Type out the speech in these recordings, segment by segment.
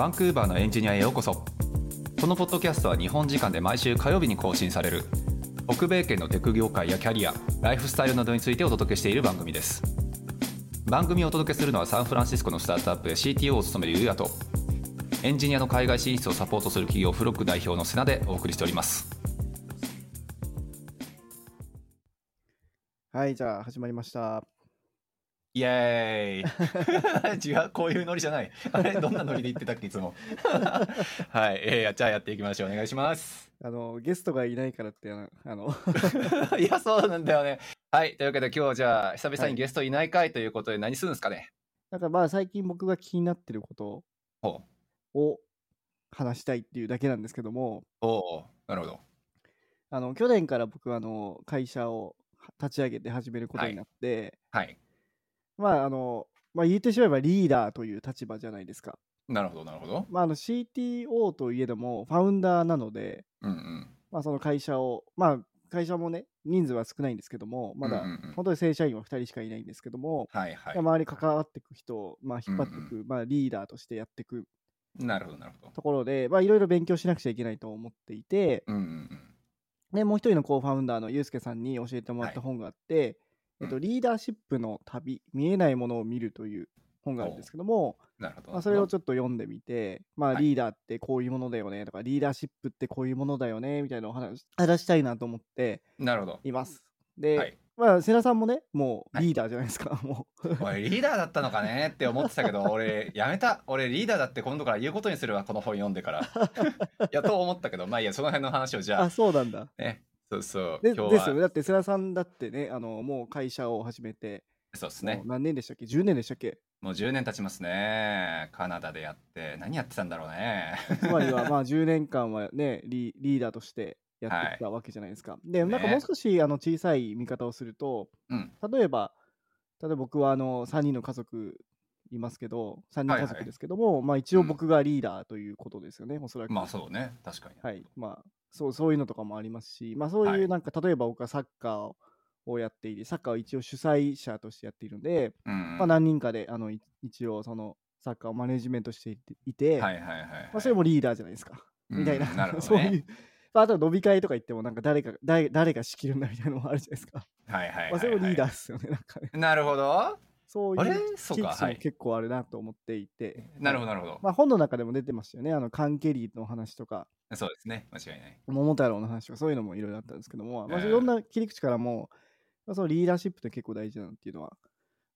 バンクーバーのエンジニアへようこそ。このポッドキャストは日本時間で毎週火曜日に更新される。北米圏のテク業界やキャリアライフスタイルなどについてお届けしている番組です。番組をお届けするのはサンフランシスコのスタートアップで CTO を務めるユうヤとエンジニアの海外進出をサポートする企業フロック代表のセナでお送りしております。はい、じゃあ始まりました。イエーイ違うこういうノリじゃない。あれどんなノリで言ってたっけいつも。はい、えー、じゃあやっていきましょう。お願いします。あの、ゲストがいないからって、あの、いやそうなんだよね。はいというわけで今日じゃあ久々にゲストいない回ということで何するんですかね、なんかまあ最近僕が気になってることほを話したいっていうだけなんですけども、うおうなるほど。あの、去年から僕はあの、会社を立ち上げて始めることになって、はいまああの、まあ言ってしまえばリーダーという立場じゃないですか。なるほどなるほど。まああの CTO といえどもファウンダーなので、うんうん。まあその会社を、まあ会社もね、人数は少ないんですけども、まだうんうんうん。本当に正社員は2人しかいないんですけども、はいはい。周り関わっていく人を、まあ、引っ張っていく、まあ、リーダーとしてやっていく。なるほどなるほど。ところで、まあ、いろいろ勉強しなくちゃいけないと思っていて、うんうんうん。でもう一人のコーファウンダーのユうスケさんに教えてもらった本があって、うんえっと、リーダーシップの旅、見えないものを見るという本があるんですけども、なるほど。まあ、それをちょっと読んでみて、まあ、はい。リーダーってこういうものだよねとか、リーダーシップってこういうものだよねみたいなお話話したいなと思ってなるほど。います。で、はい。まあ、瀬名さんもね、もうはい。リーダーじゃないですか、もう。俺リーダーだったのかねって思ってたけど 俺やめた。俺リーダーだって今度から言うことにするわこの本読んでから。いやと思ったけどまあいいやその辺の話をじゃあ、あそうなんだ。ねそうそうで今日はですよね。だって、世良さんだってね、あの、もう会社を始めて、そうですね。もう何年でしたっけ ?10 年でしたっけ？もう10年経ちますね。カナダでやって何やってたんだろうね。つまりは、まあ、10年間はねリ、リーダーとしてやってきたわけじゃないですか。で、なんかねもう少しあの小さい見方をすると、うん。例えば、例えば僕はあの3人の家族いますけど、3人はいはい。家族ですけども、まあ一応僕がリーダーということですよね、おそらく。まあそうね。確かに。はい。まあ、そう、そういうのとかもありますし、まあそうい。うはいなんか、例えば僕はサッカーをやっていて、サッカーを一応主催者としてやっているので、うんうん。まあ、何人かであのい一応そのサッカーをマネジメントしていてはいはいはいはい。まあ、それもリーダーじゃないですか、みたいなうんなるほ そういう。まあ、あとは飲み会とか行ってもなんか誰か誰誰が仕切るんだみたいなのもあるじゃないですか、はいはいはいはい。まあ、それもリーダーですよねなんかね。なるほどそういう切り口も結構あるなと思っていて、なるほどなるほど、まあ、本の中でも出てましたよね。あのカンケリーの話とか。そうですね。間違いない。桃太郎の話とかそういうのもいろいろあったんですけども、まあ、ええいろんな切り口からも、まあ、そのリーダーシップって結構大事だなっていうのは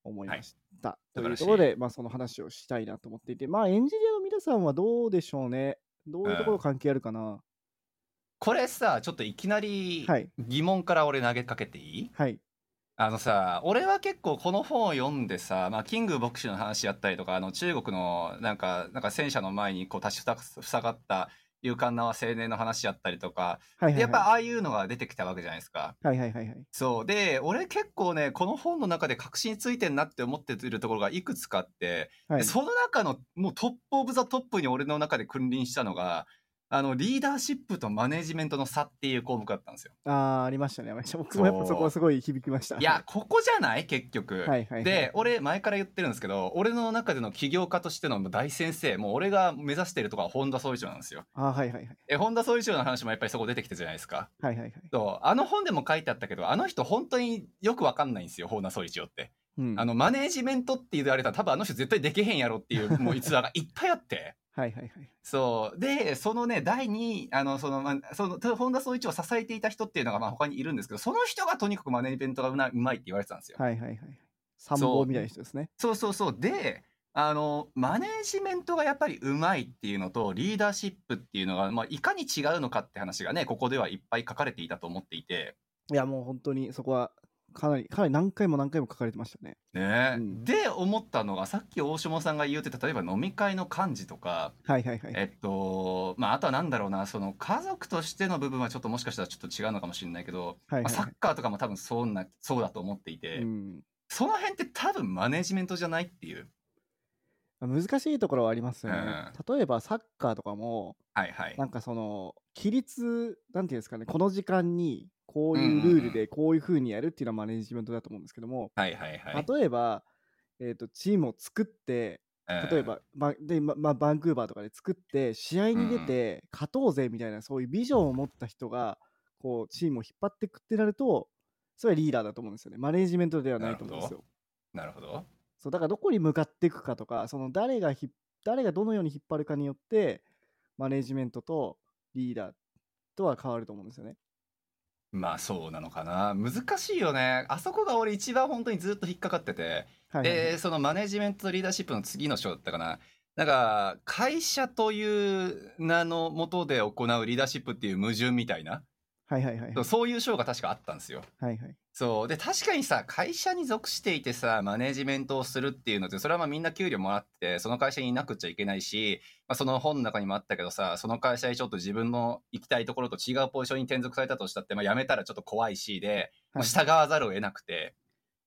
思いました。というところで、まあ、その話をしたいなと思っていて、まあ、エンジニアの皆さんはどうでしょうね。どういうところ関係あるかな？これさちょっといきなりはい。疑問から俺投げかけていい、はい。あのさ俺は結構この本を読んでさ、まあ、キング牧師の話やったりとかあの中国のなんかなんか戦車の前にこう立ちふさがった勇敢な青年の話やったりとか、はいはいはい。でやっぱああいうのが出てきたわけじゃないですか。はいはいはいはい。そうで俺結構ねこの本の中で確信ついてんなって思ってるところがいくつかあって、はいでその中のもう top of the top に俺の中で君臨したのがあのリーダーシップとマネジメントの差っていう項目だったんですよ。ああ、ありましたね。僕もやっぱそこはすごい響きました。いやここじゃない？結局。はいはいはい。で俺前から言ってるんですけど俺の中での起業家としての大先生もう俺が目指しているところは本田宗一郎なんですよ。あーはいはいはい。え本田総理長の話もやっぱりそこ出てきたじゃないですか。はいはいはい。そうあの本でも書いてあったけどあの人本当によくわかんないんですよ本田総理長って。うん、あのマネージメントって言われたら多分あの人絶対できへんやろっていうもう逸話がいっぱいあって。はいはいはい。そうでそのね第2あのその、まあ、その本田総一を支えていた人っていうのがまあ他にいるんですけどその人がとにかくマネージメントがうまいって言われてたんですよ。はいはいはい。参謀みたいな人ですね。そうそうそうであのマネージメントがやっぱりうまいっていうのとリーダーシップっていうのが、まあ、いかに違うのかって話がねここではいっぱい書かれていたと思っていて。いやもう本当にそこはかなり、かなり何回も何回も書かれてましたね。ね。うん。で思ったのがさっき大下さんが言うてた例えば飲み会の幹事とか。はいはいはい。えっとまああとはなんだろうな。その家族としての部分はちょっともしかしたらちょっと違うのかもしれないけど、はいはい。はいまあ、サッカーとかも多分そうなそうだと思っていて、うん、その辺って多分マネジメントじゃないっていう。難しいところはありますよね。例えばサッカーとかも、はいはい。なんかその、規律、なんていうんですかね、この時間にこういうルールでこういう風にやるっていうのはマネジメントだと思うんですけども、はいはいはい。例えば、えー、とチームを作って、例えば、までままバンクーバーとかで作って試合に出て勝とうぜみたいなそういうビジョンを持った人がこうチームを引っ張っていくってなるとそれはリーダーだと思うんですよね。マネージメントではないと思うんですよ。なるほど。そうだからどこに向かっていくかとかその誰がひ誰がどのように引っ張るかによってマネージメントとリーダーとは変わると思うんですよね。まあそうなのかな。難しいよね。あそこが俺一番本当にずっと引っかかってて、はいはいはい、でそのマネジメントとリーダーシップの次の章だったかな。なんか会社という名のもとで行うリーダーシップっていう矛盾みたいな。はいはいはい、そういう賞が確かあったんですよ。はいはい、そう。で確かにさ会社に属していてさマネジメントをするっていうのってそれはまあみんな給料もらってその会社にいなくちゃいけないし、まあ、その本の中にもあったけどさその会社にちょっと自分の行きたいところと違うポジションに転属されたとしたって、まあ、辞めたらちょっと怖いしで、はい、従わざるを得なくて。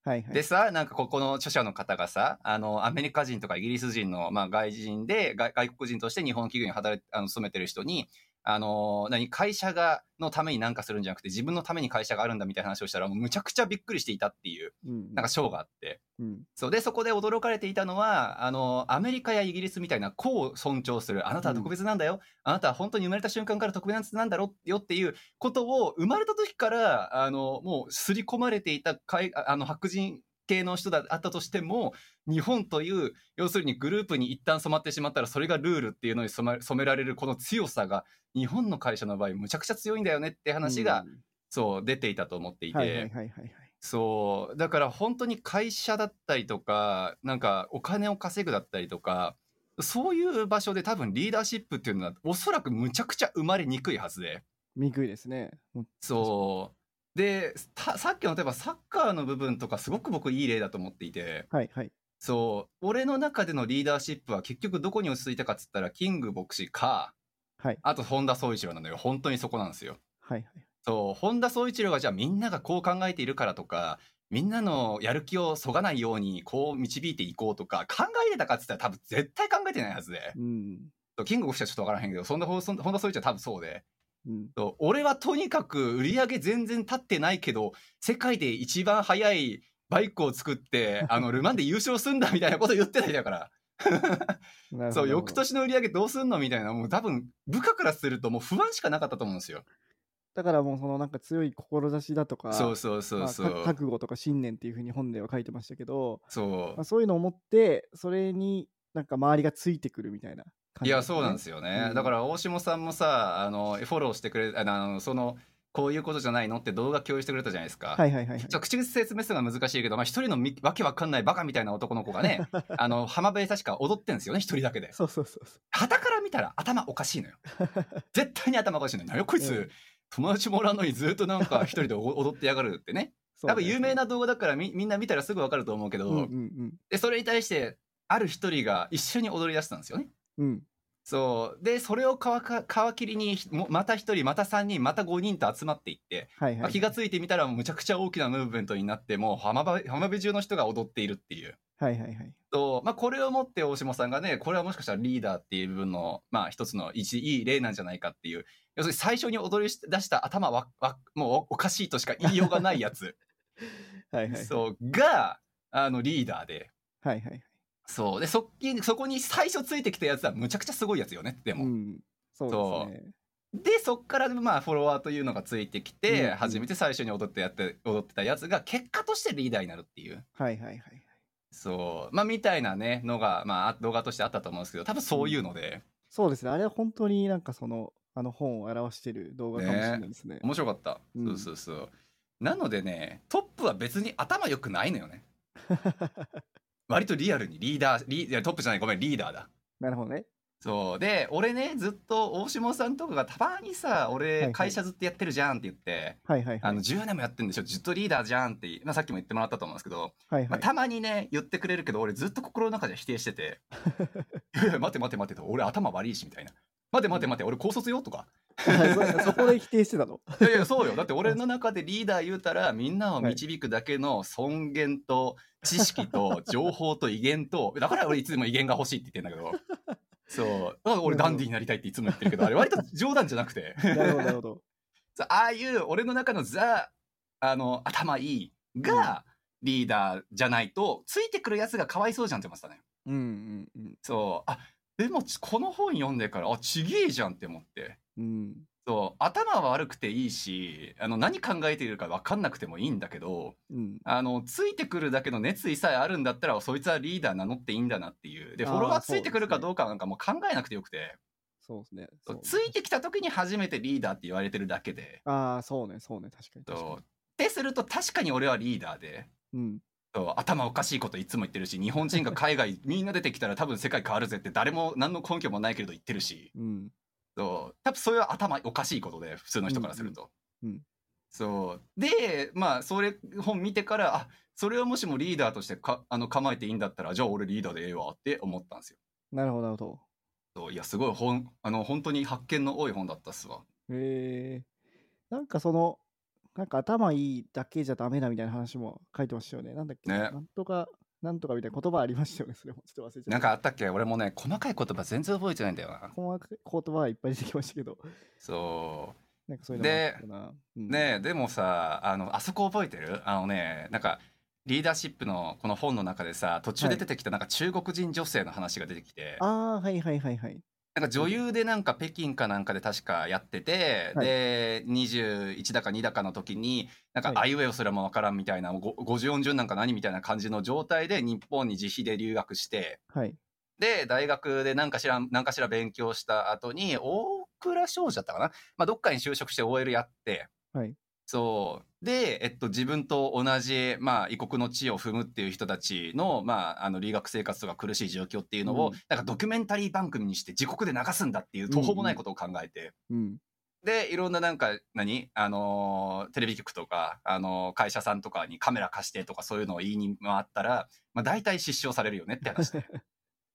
はいはい、でさなんかここの著者の方がさあのアメリカ人とかイギリス人の、まあ、外人で外国人として日本企業に働いあの勤めてる人にあの何会社がのために何かするんじゃなくて自分のために会社があるんだみたいな話をしたらもうむちゃくちゃびっくりしていたっていう、うん、なんか賞があって、うん、そう。でそこで驚かれていたのはあのアメリカやイギリスみたいな個を尊重するあなたは特別なんだよ、うん、あなたは本当に生まれた瞬間から特別なんだろよっていうことを生まれた時からあのもう刷り込まれていたかいあの白人系の人だったとしても日本という要するにグループに一旦染まってしまったらそれがルールっていうのに染め染められるこの強さが日本の会社の場合むちゃくちゃ強いんだよねって話が、うん、そう出ていたと思っていて。そうだから本当に会社だったりとかなんかお金を稼ぐだったりとかそういう場所で多分リーダーシップっていうのはおそらくむちゃくちゃ生まれにくいはずで。にくいですね。そうでさっきの例えばサッカーの部分とかすごく僕いい例だと思っていて、はいはい、そう。俺の中でのリーダーシップは結局どこに落ち着いたかっつったらキング牧師か、はい、あと本田宗一郎なのよ。本当にそこなんですよ。はいはい、そう。本田宗一郎がじゃあみんながこう考えているからとかみんなのやる気をそがないようにこう導いていこうとか考えてたかっつったら多分絶対考えてないはずで、うん、キング牧師はちょっと分からへんけどそんな本田宗一郎は多分そうで。うん、俺はとにかく売り上げ全然立ってないけど世界で一番速いバイクを作って あのル・マンで優勝すんだみたいなこと言ってた人だから。そう翌年の売り上げどうすんのみたいなもう多分部下からするともう不安しかなかったと思うんですよ。だからもうそのなんか強い志だとかそうそうそうそう、まあ、覚悟とか信念っていうふうに本では書いてましたけどそう、まあ、そういうのを持ってそれになんか周りがついてくるみたいないやそうなんですよね、うん、だから大下さんもさあのフォローしてくれあのそのこういうことじゃないのって動画共有してくれたじゃないですか。はいはいはい、はい。口説明するのは難しいけど、まあ一人のわけわかんないバカみたいな男の子がね、あの、浜辺で確か踊ってんですよね、一人だけで。そうそうそうそう。旗から見たら頭おかしいのよ。絶対に頭おかしいのよ。何こいつ、うん、友達もらうのにずっとなんか一人で 踊ってやがるってね。多分有名な動画だからみみんな見たらすぐわかると思うけど、うんうんうん、でそれに対してある一人が一緒に踊り出したんですよね。うん、そう。でそれを皮切りにまた1人また3人また5人と集まっていって、はいはいまあ、気が付いてみたらむちゃくちゃ大きなムーブメントになってもう浜辺浜辺中の人が踊っているっていう。はいはいはい。とまあ、これをもって大島さんがねこれはもしかしたらリーダーっていう部分の、まあ、一つの一いい例なんじゃないかっていう。要するに最初に踊り出した頭はわもうおかしいとしか言いようがないやつ。はい、はい、そう。があのリーダーで。はいはいそう。でそそこに最初ついてきたやつはむちゃくちゃすごいやつよね。でも、うん、そうですね。でそっからまあフォロワーというのがついてきて、うん、初めて最初に踊ってやって踊ってたやつが結果としてリーダーになるっていう。はいはいはいそう。まあみたいなねのがまあ動画としてあったと思うんですけど多分そういうので、うん、そうですね。あれは本当になんかそのあの本を表してる動画かもしれないですね、ね、面白かった、うん、そうそうそう。なのでねトップは別に頭良くないのよね 割とリアルにリーダー、リートップじゃない、ごめん、リーダーだ。なるほどね。そう。で俺ねずっと大下さんとかがたまにさ俺会社ずっとやってるじゃんって言って、はいはい、あの10年もやってるんでしょずっとリーダーじゃんって、まあ、さっきも言ってもらったと思うんですけど、はいはい、まあ、たまにね言ってくれるけど俺ずっと心の中で否定してて「いやいや待て待て待て」と俺頭悪いしみたいな「待て待て待て俺高卒よ」とか。そこで否定してたの？いやいやそうよ。だって俺の中でリーダー言うたらみんなを導くだけの尊厳と知識と 情報と威厳とだから俺いつでも威厳が欲しいって言ってんだけど。そう。だから俺ダンディーになりたいっていつも言ってるけどあれ割と冗談じゃなくて。なるほどなるほど。ああいう俺の中のザあの頭いいが、リーダーじゃないと、ついてくるやつがかわいそうじゃんって思ってたのよ。うんうんうん。そう。あ、でもちこの本読んでから、あ、ちげえじゃんって思って。うん。そう。頭は悪くていいし、あの、何考えているか分かんなくてもいいんだけど、うん。あの、ついてくるだけの熱意さえあるんだったら、そいつはリーダー名乗っていいんだなっていう。で、フォロワーついてくるかどうかなんかもう考えなくてよくて、そうですね。そうついてきた時に初めてリーダーって言われてるだけで、ああ、そうね、そうね、確かに確かそう。ってすると確かに俺はリーダーで、に。うん。そう頭おかしいこといつも言ってるし、日本人が海外 みんな出てきたら多分世界変わるぜって誰も何の根拠もないけれど言ってるし、うん。そう。多分それは頭おかしいことで、普通の人からすると。うんうんうんそう。で、まあ、それ本見てから、あ、それをもしもリーダーとしてかあの構えていいんだったら、じゃあ俺リーダーでええわって思ったんですよ。なるほど、なるほど。そういや、すごい本、あの、本当に発見の多い本だったっすわ。へえ。なんかその、なんか頭いいだけじゃダメだみたいな話も書いてましたよね。なんだっけ、ねなんとか、なんとかみたいな言葉ありましたよね。それもちょっと忘れちゃった。なんかあったっけ？俺もね、細かい言葉全然覚えてないんだよな。細かい言葉はいっぱい出てきましたけど、そなんかそういうのもあったな。うう。ん、ねでもさ、あの、あそこ覚えてる？あのね、なんか、リーダーシップのこの本の中でさ、途中で出てきたなんか中国人女性の話が出てきて、ああ、はいはいはいはい。なんか女優でなんか北京かなんかで確かやってて、はいで21だか2だかの時になんかはいあいうえおすらもわからんみたいな、ご50音順なんか何みたいな感じの状態で日本に自費で留学してはい。で大学で何かしら何かしら勉強した後に大蔵商事だったかな、まあ、どっかに就職して OL やってはい。そう。で、えっと、自分と同じ、まあ、異国の地を踏むっていう人たちの,、まあ、あの留学生活とか苦しい状況っていうのを、うん。なんかドキュメンタリー番組にして自国で流すんだっていう途方もないことを考えて、うん。でいろんななんか何、あのーテレビ局とか、あのー会社さんとかにカメラ貸してとかそういうのを言いに回ったら、まあ、大体失笑されるよねって話で。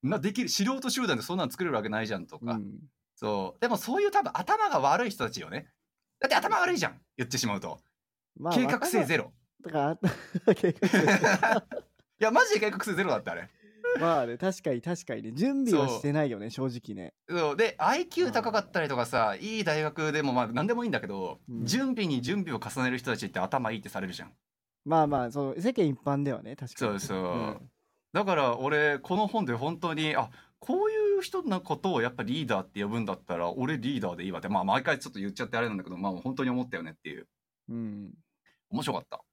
なできる素人集団でそんなの作れるわけないじゃんとか、うん。そう。でもそういう多分頭が悪い人たちよねだって頭悪いじゃん言ってしまうと。まあ 計画性ゼロ。ロ。だから、計画性ゼロいや、マジで計画性ゼロだってあれ。まあね、確かに確かにね、準備はしてないよね、正直ね。そうで、IQ 高かったりとかさ、いい大学でもまあ何でもいいんだけど、うん準備に準備を重ねる人たちって頭いいってされるじゃん。まあまあ、その世間一般ではね、確かに。そうそう。うんだから俺、この本で本当に、あ、こういう人のことをやっぱリーダーって呼ぶんだったら、俺リーダーでいいわって、まあ毎回ちょっと言っちゃってあれなんだけど、まあ本当に思ったよねっていう。うん。面白かった。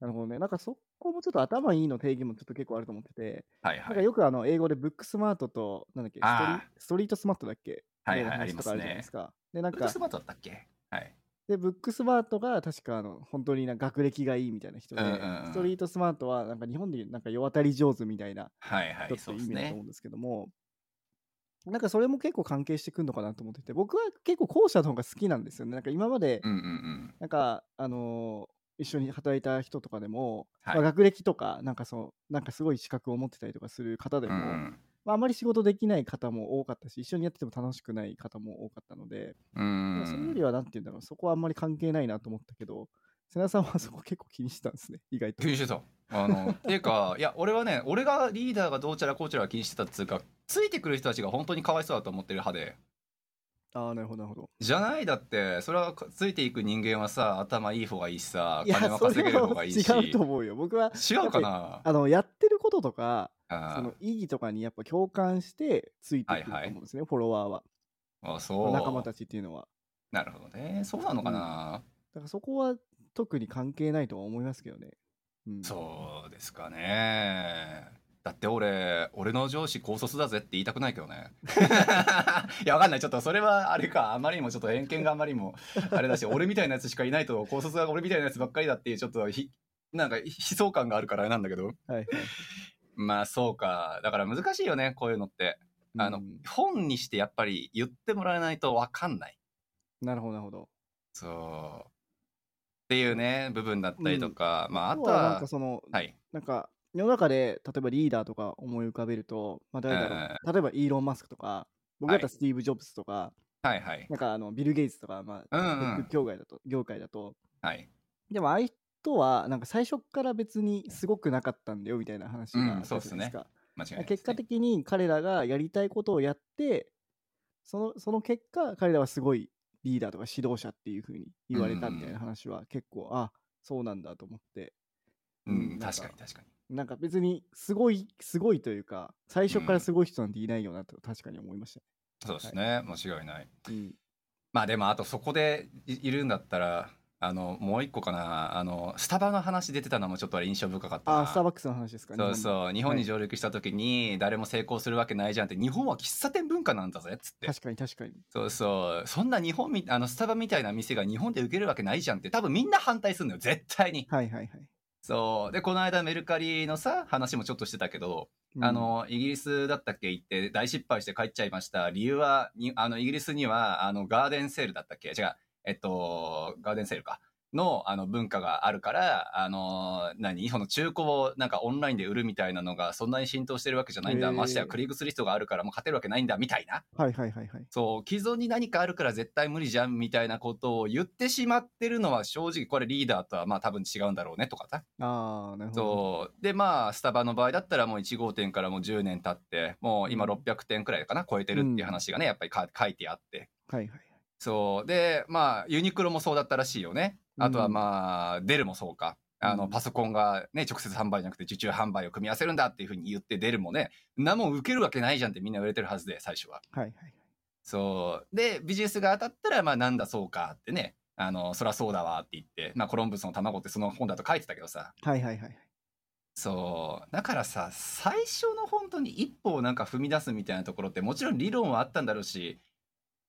なるほどね。なんかそこもちょっと頭いいの定義もちょっと結構あると思ってて、はいはい。なんかよくあの英語でブックスマートと、なんだっけ、ストリあストリートスマートだっけ？はいはい、あります話とかあるじゃないねです。か。で、なんかブックス、マートだったっけ？はい。で、ブックスマートが確かあの本当にな学歴がいいみたいな人で、うんうんうんストリートスマートはなんか日本でいうなんか世渡り上手みたいなはいはい、人って意味だと思う。んですけども、なんかそれも結構関係してくるのかなと思ってて、僕は結構後者の方が好きなんですよね。なんか今まで、うんうんうん。なんか、あのー一緒に働いた人とかでも、はいまあ、学歴とか、なんかそう、なんかすごい資格を持ってたりとかする方でも、うんうんまあ、あまり仕事できない方も多かったし、一緒にやってても楽しくない方も多かったので、うんそれよりはなんて言うんだろう、そこはあんまり関係ないなと思ったけど、瀬名さんはそこ結構気にしてたんですね、意外と気。にしてた。あの、っていうか、いや、俺はね、俺がリーダーがどうちゃらこうちゃら気にしてたっつうか、ついてくる人たちが本当にかわいそうだと思ってる派で。ああ、なるほど、なるほど。じゃない？だって、それはついていく人間はさ、頭いい方がいいしさ、いや、金もそれ稼げる方はがいいし。違うと思うよ。僕は、違うかな？あの、やってることとか、あその意義とかにやっぱ共感してついてくると思うんですね、フォロワーは。あ、そう。仲間たちっていうのは。なるほどね。そうなのかな、だからそこは特に関係ないとは思いますけどね。うん、そうですかね。だって俺、俺の上司高卒だぜって言いたくないけどね。いや、わかんない。ちょっとそれはあれか。あまりにもちょっと偏見があまりにもあれだし、俺みたいなやつしかいないと、高卒が俺みたいなやつばっかりだっていう、ちょっとひ、なんか悲壮感があるからあれなんだけど。はいはい。まあそうか。だから難しいよね、こういうのって。あの、うん本にしてやっぱり言ってもらえないとわかんない。なるほど、なるほど。そう。っていうね、部分だったりとか、まああとはとはなんか、その、はい。なんか世の中で例えばリーダーとか思い浮かべると、まあ、誰だろう、例えばイーロン・マスクとか、僕だったらスティーブ・ジョブズとか、はいはい。なんかあのビル・ゲイツとか、まあ、うんうんテック業界だと、業界だと、はい。でもああいう人は、なんか最初から別にすごくなかったんだよみたいな話があうんったじゃないですか。いないですね、結果的に彼らがやりたいことをやって、そのその結果、彼らはすごいリーダーとか指導者っていう風に言われたみたいな話は結構、あそうなんだと思って。うん、なん確かに確かに。なんか別にすごい、すごいというか、最初からすごい人なんていないよなと確かに思いましたそうですね、間違いない。ね。うん。まあでもあとそこでいいるんだったらあのもう一個かなあのスタバの話出てたのもちょっとあれ印象深かったなあー、スターバックスの話ですかね。そうそう日本にはい上陸した時に誰も成功するわけないじゃんって日本は喫茶店文化なんだぜっつって確かに確かに。そうそうそんな日本みあのスタバみたいな店が日本で受けるわけないじゃんって多分みんな反対するのよ絶対にはいはいはい。そう。でこの間メルカリのさ話もちょっとしてたけど、うん。あ、のイギリスだったっけ行って大失敗して帰っちゃいました理由はにあのイギリスにはあのガーデンセールだったっけ？違う。えっとガーデンセールかのあの文化があるからあの何？その中古をなんかオンラインで売るみたいなのがそんなに浸透してるわけじゃないんだ、ましてやクリグスリストがあるからもう勝てるわけないんだみたいな。はいはいはいはい。そう既存に何かあるから絶対無理じゃんみたいなことを言ってしまってるのは正直これリーダーとはまあ多分違うんだろうねとかさ。ああ、なるほど。そう。でまあスタバの場合だったらもう1号店からもう10年経ってもう今うん。600店くらいかな超えてるっていう話がねやっぱりか書いてあって。はいはい。そう。でまあユニクロもそうだったらしいよね。あとはうんまあデルもそうか。あうん。のパソコンがね直接販売じゃなくて受注販売を組み合わせるんだっていうふうに言ってデルもね何も受けるわけないじゃんってみんな売れてるはずで最初は。はいはい。そう。でビジネスが当たったらまあなんだそうかってね。あのそらそうだわって言ってまあコロンブスの卵ってその本だと書いてたけどさ。はいはいはい。そう。だからさ最初の本当に一歩をなんか踏み出すみたいなところってもちろん理論はあったんだろうし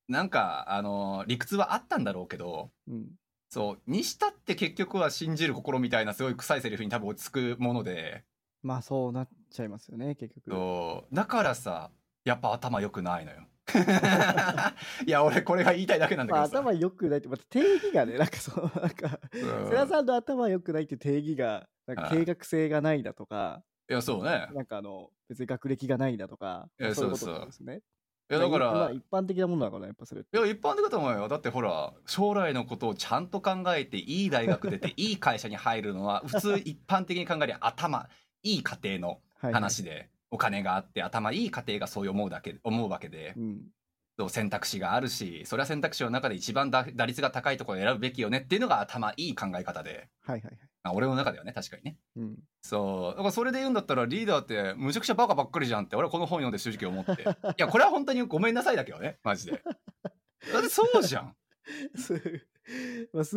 なんかあの理屈はあったんだろうけどうん。そうにしたって結局は信じる心みたいなすごい臭いセリフに多分落ち着くもので。まあそうなっちゃいますよね、結局。そう。だからさやっぱ頭良くないのよ。いや俺これが言いたいだけなんだまあけどさ、頭良くないって、また定義がね、なんかそう、なんか、うん。世良さんの頭良くないって定義が、なんかはい計画性がないだとか、いやそうね。なんかあの、別に学歴がないだとか、そういうことですね。いやだから、まあ一般的なものだから、やっぱそれ。いや一般的だと思うよだってほら将来のことをちゃんと考えていい大学出ていい会社に入るのは 普通一般的に考えりゃ頭いい家庭のはいはい話で、お金があって頭いい家庭がそう思うだけ思うわけでうん。そう選択肢があるしそれは選択肢の中で一番だ打率が高いところを選ぶべきよねっていうのが頭いい考え方ではいはいはい。あ俺の中ではね確かにね。うん。そう。だからそれで言うんだったらリーダーってむちゃくちゃバカばっかりじゃんって俺はこの本読んで正直思って。いやこれは本当にごめんなさいだけどねマジで。だってそうじゃん。すまあ、す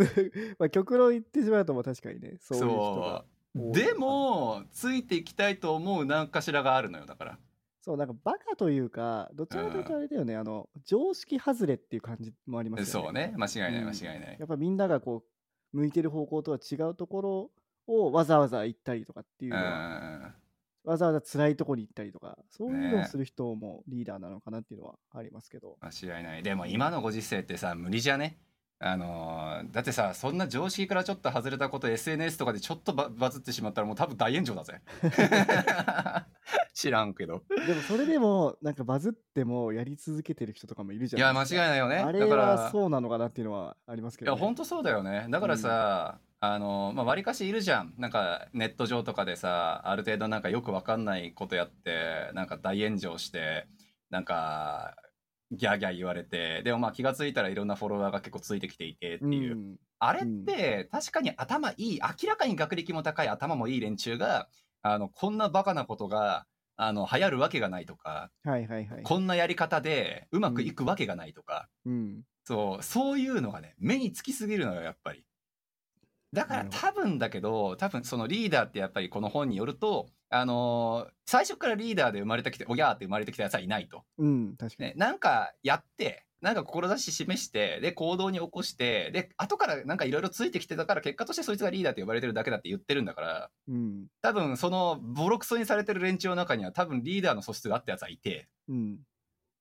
まあ、極論言ってしまうと、まあ確かにね、そうでもついていきたいと思う何かしらがあるのよだから。そう、なんかバカというか、どちらかというとあれだよね、あの、常識外れっていう感じもありますよね。そうね。間違いないうん間違いない、やっぱみんながこう、向いてる方向とは違うところをわざわざ行ったりとかっていううのは、んわざわざ辛いとこに行ったりとか、そういうのをねする人もリーダーなのかなっていうのはありますけど。間違いない。でも今のご時世ってさ無理じゃね？あのーだってさそんな常識からちょっと外れたこと SNS とかでちょっとババズってしまったらもう多分大炎上だぜ。知らんけど。でもそれでも、なんかバズってもやり続けてる人とかもいるじいや間違いゃないよね。あれだからはそうなのかなっていうのはありますけど、ね。いや本当そうだよね。だからさ、あのまあ割かしいるじゃん。なんかネット上とかでさある程度なんかよくわかんないことやってなんか大炎上してなんかギャーギャー言われてでもまあ気がついたらいろんなフォロワーが結構ついてきていてっていう、ん、あれって確かに頭いい明らかに学歴も高い頭もいい連中があのこんなバカなことがあの流行るわけがないとかはいはいはい。こんなやり方でうまくいくわけがないとか、うん。そう、そういうのがね、目につきすぎるのよ、やっぱり。だから多分だけど、多分そのリーダーってやっぱりこの本によると、あのー最初からリーダーで生まれてきて、おぎゃーって生まれてきたやつはいないと。うん、確かに。ね、なんかやって、なんか志示して、で、行動に起こして、で、後からなんかいろいろついてきてたから、結果としてそいつがリーダーって呼ばれてるだけだって言ってるんだから、うん。多分そのボロクソにされてる連中の中には多分リーダーの素質があったやつはいて、うん。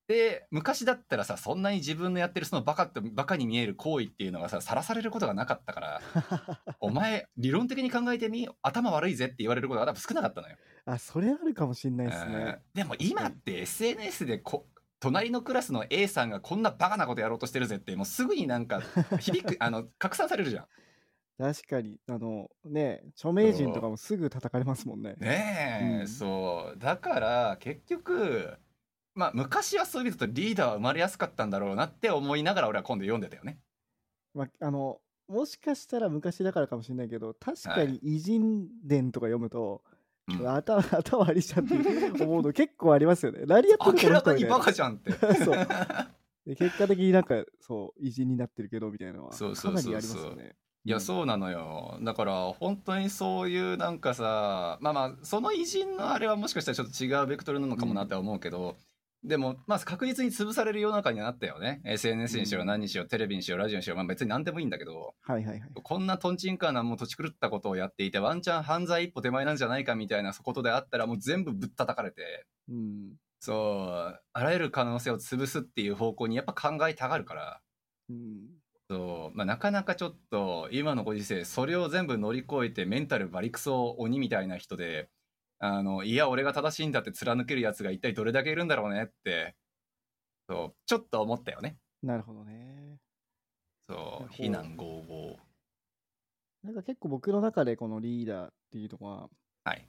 で昔だったらさそんなに自分のやってるそのバカってバカに見える行為っていうのがささらされることがなかったから お前理論的に考えてみ頭悪いぜって言われることが多分少なかったのよ、あ、それあるかもしんないですうんね。でも今って SNS でこ隣のクラスの A さんがこんなバカなことやろうとしてるぜってもうすぐになんか 響くあの拡散されるじゃん確かに。あの、ね、著名人とかもすぐ叩かれますもんね。ねえ、うんそうだから結局まあ昔はそういう意味だとリーダーは生まれやすかったんだろうなって思いながら俺は今度読んでたよね。まあ、あの、もしかしたら昔だからかもしれないけど、確かに偉人伝とか読むと、うん。頭 頭悪いじゃんって思うの結構ありますよね。何やってる明らかにバカじゃんって。そう。で結果的になんかそう偉人になってるけどみたいなのはそうそうそうそう。かなりありますよね。いやうん。そうなのよ。だから本当にそういうなんかさまあまあその偉人のあれはもしかしたらちょっと違うベクトルなのかもなって思うけど、でもまあ確実に潰される世の中にはなったよね SNS にしろうん何にしろテレビにしろラジオにしろ、まあ、別に何でもいいんだけどはいはいはい。こんなトンチンカーなもう土地狂ったことをやっていてワンチャン犯罪一歩手前なんじゃないかみたいなことであったらもう全部ぶったたかれてうん。そうあらゆる可能性を潰すっていう方向にやっぱ考えたがるから。うん。そうまあ、なかなかちょっと今のご時世それを全部乗り越えてメンタルバリクソ鬼みたいな人であのいや俺が正しいんだって貫けるやつが一体どれだけいるんだろうねってそうちょっと思ったよね。なるほどね。そう非難合々なんか結構僕の中でこのリーダーっていうのは、はい。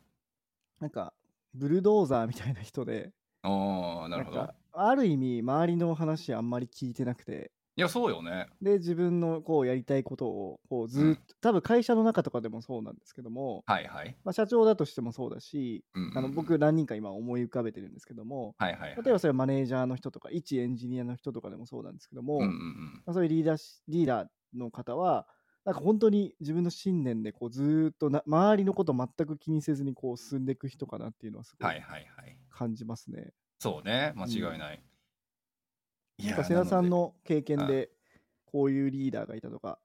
なんかブルドーザーみたいな人で、おーなるほど。ある意味周りの話あんまり聞いてなくて、いやそうよね。で自分のこうやりたいことをこうずーっと、多分会社の中とかでもそうなんですけども、はいはい、まあ、社長だとしてもそうだし、うんうんあの僕何人か今思い浮かべてるんですけども、はいはいはい。例えばそれはマネージャーの人とか一エンジニアの人とかでもそうなんですけども、うんうんうん。まあ、そういうリーダーしリーダーの方はなんか本当に自分の信念でこうずーっとな周りのこと全く気にせずにこう進んでいく人かなっていうのはすごはいいはいはい。感じますね。そうね。間違いない、いやなんかさんなの経験でこういうリーダーがいたとか、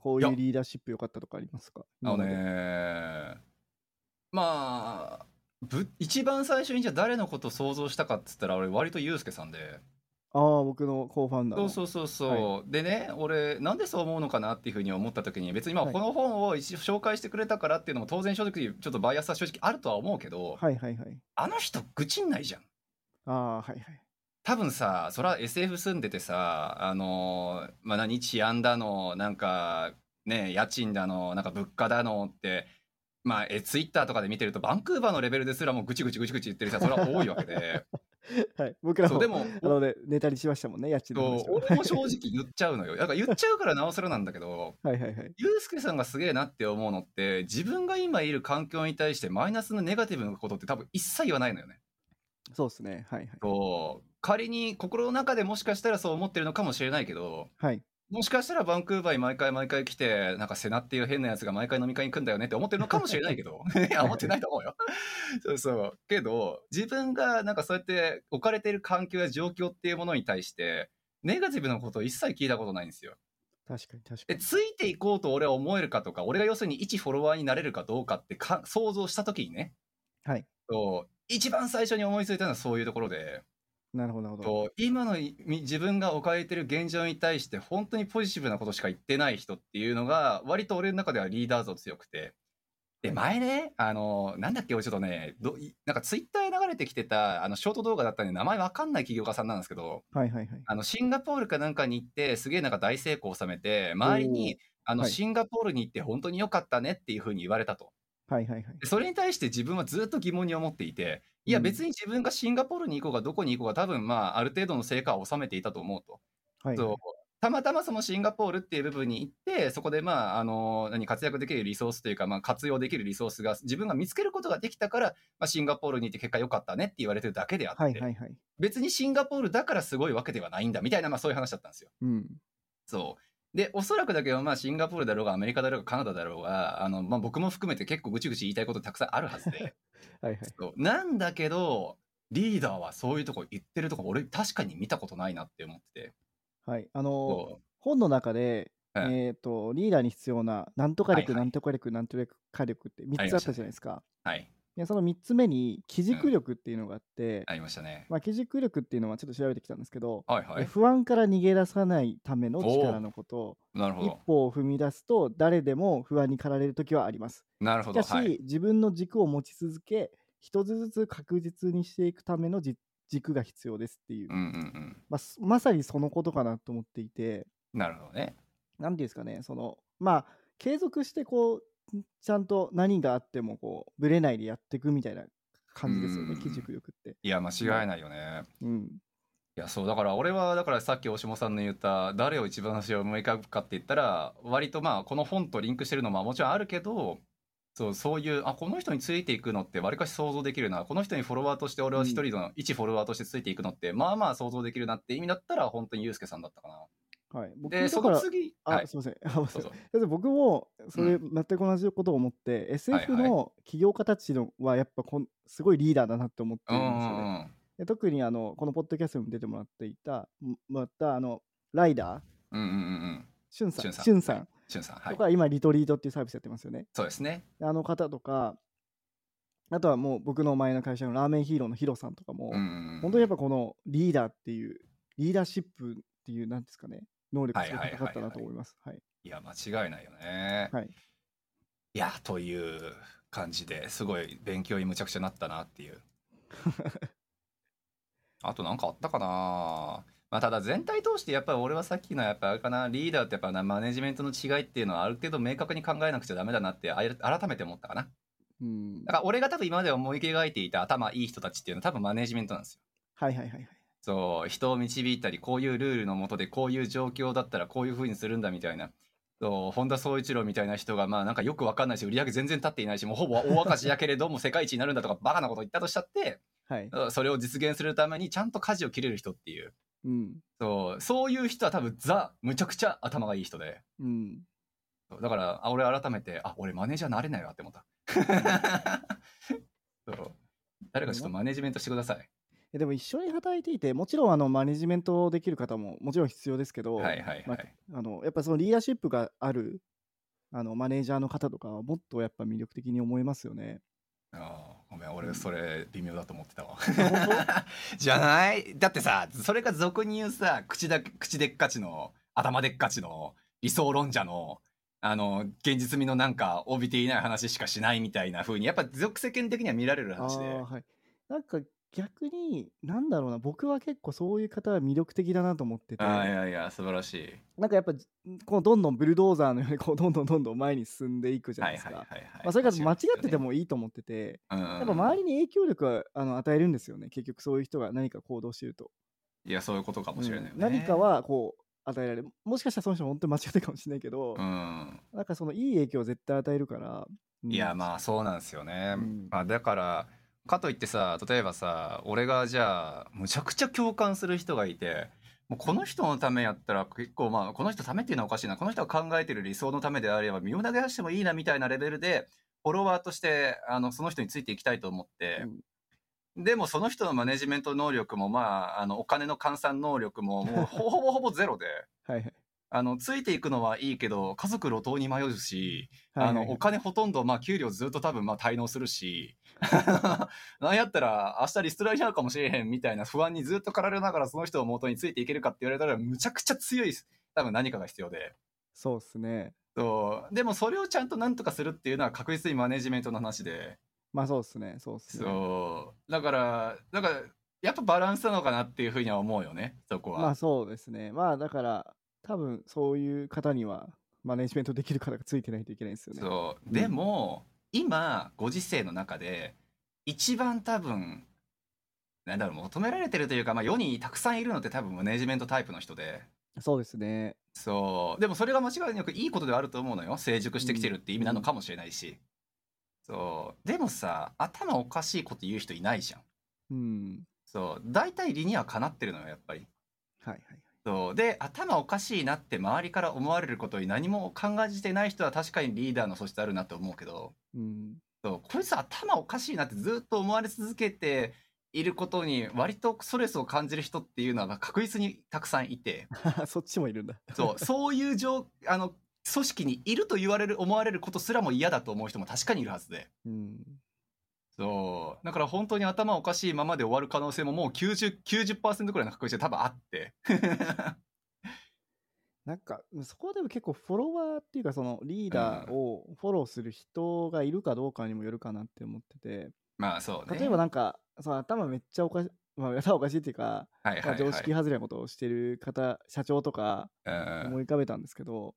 こういいうやリーダーシップ良かったとかありますか？あのねまあぶ一番最初にじゃあ誰のことを想像したかっつったら俺割とユうスケさんで。ああ、僕のコーファウンダーの。そうそうそうそう、でね俺なんでそう思うのかなっていうふうに思った時に別にまあはい。この本を一応紹介してくれたからっていうのも当然正直ちょっとバイアスは正直あるとは思うけど、はいはいはい。あの人愚痴んないじゃん。ああ、はいはい。多分さそら SF 住んでてさあのまあ何？治安だのなんかね家賃だのなんか物価だのってまあえツイッターとかで見てるとバンクーバーのレベルですらもうぐちぐちぐちぐち言ってる人はそれは多いわけで はい、僕らもそうでもあの、ね、ネタにしましたもんね、家賃の俺も正直言っちゃうのよだから言っちゃうからなおさらなんだけどはいはいはい。ユうスケさんがすげえなって思うのって自分が今いる環境に対してマイナスのネガティブなことって多分一切言わないのよね。そうですね。はいはい。そう仮に心の中でもしかしたらそう思ってるのかもしれないけどはい。もしかしたらバンクーバーに毎回毎回来てなんかセナっていう変なやつが毎回飲み会に来るんだよねって思ってるのかもしれないけど いや思ってないと思うよ。そうそうけど自分がなんかそうやって置かれている環境や状況っていうものに対してネガティブなことを一切聞いたことないんですよ。確かに確かに。でついていこうと俺は思えるかとか俺が要するに一フォロワーになれるかどうかってか想像した時にねはい。一番最初に思いついたのはそういうところでなるほど、なるほど。今の自分が置かれてる現状に対して本当にポジティブなことしか言ってない人っていうのが割と俺の中ではリーダー像強くて。で前ねあのなんだっけ俺ちょっとねどいなんかツイッターで流れてきてたあのショート動画だったんで名前わかんない起業家さんなんですけどはいはいはい。あのシンガポールかなんかに行ってすげえなんか大成功を収めて周りにあのはいシンガポールに行って本当に良かったねっていうふうに言われたと。はいはいはい。でそれに対して自分はずっと疑問に思っていていやうん別に自分がシンガポールに行こうがどこに行こうが多分まあある程度の成果を収めていたと思うと。はいそうたまたまそのシンガポールっていう部分に行ってそこでまああの何活躍できるリソースというか、まあ、活用できるリソースが自分が見つけることができたから、まあ、シンガポールに行って結果良かったねって言われてるだけであって、はいはいはい。別にシンガポールだからすごいわけではないんだみたいな、まあ、そういう話だったんですよ。うん。そう。で、おそらくだけど、まあ、シンガポールだろうが、アメリカだろうが、カナダだろうが、あの、まあ、僕も含めて結構ぐちぐち言いたいことたくさんあるはずで。はいはい。なんだけど、リーダーはそういうとこ言ってるとこ、俺確かに見たことないなって思ってて。はい。あの本の中で、うんえっ、と、リーダーに必要な、なんとか力、はいはいなんとか力、なんとか力って3つあったじゃないですか。う。はい。でその3つ目に、基軸力っていうのがあって、ありましたね。まあ、基軸力っていうのはちょっと調べてきたんですけど、はいはい。不安から逃げ出さないための力のこと一なるほど。歩を踏み出すと誰でも不安に駆られる時はあります。なるほど。しかし、はい。自分の軸を持ち続け一つずつ確実にしていくためのじ軸が必要ですっていう、うんうんうん。まあすまさにそのことかなと思っていてなるほどね。何ていうんですかねそのまあ継続してこうちゃんと何があってもこうぶれないでやっていくみたいな感じですよねうん基軸力って。いや、間違いないよね。うんいやそうだから俺はだからさっき大下さんの言った誰を一番最初思い浮かぶかって言ったら割とまあこの本とリンクしてるのももちろんあるけどそうそういうあこの人についていくのってわりかし想像できるなこの人にフォロワーとして俺は一人の一フォロワーとしてついていくのって、まあまあ想像できるなって意味だったら本当にユうスケさんだったかな。はい。僕でその次あ、はい。すみません。あごめんなさい。どう僕もそれ全く同じことを思って、SF はいはい。の起業家たちのはやっぱこんすごいリーダーだなって思ってうんうんるんですよね。うんで特にあのこのポッドキャストにも出てもらっていた、ももらったあのライダー、うんうんうんうん。しゅん。さん、しゅん。さん。とか、今リトリートっていうサービスやってますよね。そうですね。あの方とか、あとはもう僕の前の会社のラーメンヒーローのヒロさんとかも、うんうんうん。本当にやっぱこのリーダーっていう、リーダーシップっていう、なんですかね、能力が高かったなと思います。はい。いや間違いないよね。はいいやという感じですごい勉強にむちゃくちゃなったなっていう。あとなんかあったかなまあただ全体通してやっぱり俺はさっきのやっぱあれかなリーダーってやっぱなマネジメントの違いっていうのはある程度明確に考えなくちゃダメだなって改めて思ったかな。うんだから俺が多分今まで思い描いていた頭いい人たちっていうのは多分マネジメントなんですよ。はいはいはいはい。そう人を導いたりこういうルールのもとでこういう状況だったらこういう風にするんだみたいなそう本田宗一郎みたいな人がまあなんかよくわかんないし売り上げ全然立っていないしもうほぼ大赤字やけれども 世界一になるんだとかバカなこと言ったとしたってはい。うんそれを実現するためにちゃんと舵を切れる人っていううん。そうそういう人は多分ザむちゃくちゃ頭がいい人でうん。だからあ俺改めてあ俺マネージャーなれないわって思った そう誰かちょっとマネジメントしてくださいえでも一緒に働いていて、もちろんあのマネジメントできる方ももちろん必要ですけど、はいはいまはい。あのやっぱそのリーダーシップがあるあのマネージャーの方とかはもっとやっぱ魅力的に思いますよね。ああごめん俺それ微妙だと思ってたわ。じゃない。だってさそれが俗に言うさ口だ口でっかちの頭でっかちの理想論者のあの現実味のなんか帯びていない話しかしないみたいな風にやっぱ俗世間的には見られるあ話で。ーはい。なんか逆に、なんだろうな、僕は結構そういう方は魅力的だなと思ってて、ああいやいや素晴らしい。なんかやっぱこうどんどんブルドーザーのように こうどんどんどんどん前に進んでいくじゃなですか。はいいはいはいはい。まあ、それが間違っててももいいと思ってて、ややっぱ周りに影響力はあの与えるんですよね、結局そういう人が何か行動してると。いやそういうことかもしれないよね、うん。何かはこう与えられる。もしかしたらその人も本当に間違ってるかもしれないけど、うん。なんかそのいい影響を絶対与えるから。うん。いやまあそうなんですよね、うん。まあ、だからかといってさ例えばさ俺がじゃあむちゃくちゃ共感する人がいてもうこの人のためやったら結構まあこの人ためっていうのはおかしいなこの人が考えてる理想のためであれば身を投げ出してもいいなみたいなレベルでフォロワーとしてあのその人についていきたいと思って、でもその人のマネジメント能力もまああのお金の換算能力ももうほほぼほぼゼロで。はいはい。あのついていくのはいいけど家族路頭に迷うし、はいはいあのお金ほとんど、まあ、給料ずっと多分まあ滞納するし なんやったら明日リストラになるかもしれへんみたいな不安にずっと駆られながらその人を元についていけるかって言われたらむちゃくちゃ強い多分何かが必要でそうっすね。そうでもそれをちゃんとなんとかするっていうのは確実にマネジメントの話でまあそうっすね。そうっすね。そうだからだからやっぱバランスなのかなっていうふうには思うよねそこは。まあそうですね。まあだから、多分そういう方にはマネジメントできる方がついてないといけないですよね。そう。うん。でも、今ご時世の中で一番多分なんだろう求められてるというか、まあ、世にたくさんいるのって多分マネジメントタイプの人で。そうですね。そう。でもそれが間違いなくいいことではあると思うのよ。成熟してきてるって意味なのかもしれないし、そう。でもさ頭おかしいこと言う人いないじゃん。うん。そう。大体理にはかなってるのよやっぱり。はいはいはい。そうで頭おかしいなって周りから思われることに何も考えてない人は確かにリーダーの素質あるなって思うけどうん。そうこいつ頭おかしいなってずっと思われ続けていることに割とストレスを感じる人っていうのは確実にたくさんいて そっちもいるんだ。そう そういう状あの組織にいると言われる思われることすらも嫌だと思う人も確かにいるはずでうん。そう。だから本当に頭おかしいままで終わる可能性ももう 90%, 90くらいの確率で多分あって。なんか、そこはでも結構フォロワーっていうか、そのリーダーをフォローする人がいるかどうかにもよるかなって思ってて、まあそうね。例えばなんか、その頭めっちゃおかしい、まあ、頭おかしいっていうか、はいはい、はい、まあ常識外れなことをしてる方、社長とかうん。思い浮かべたんですけど、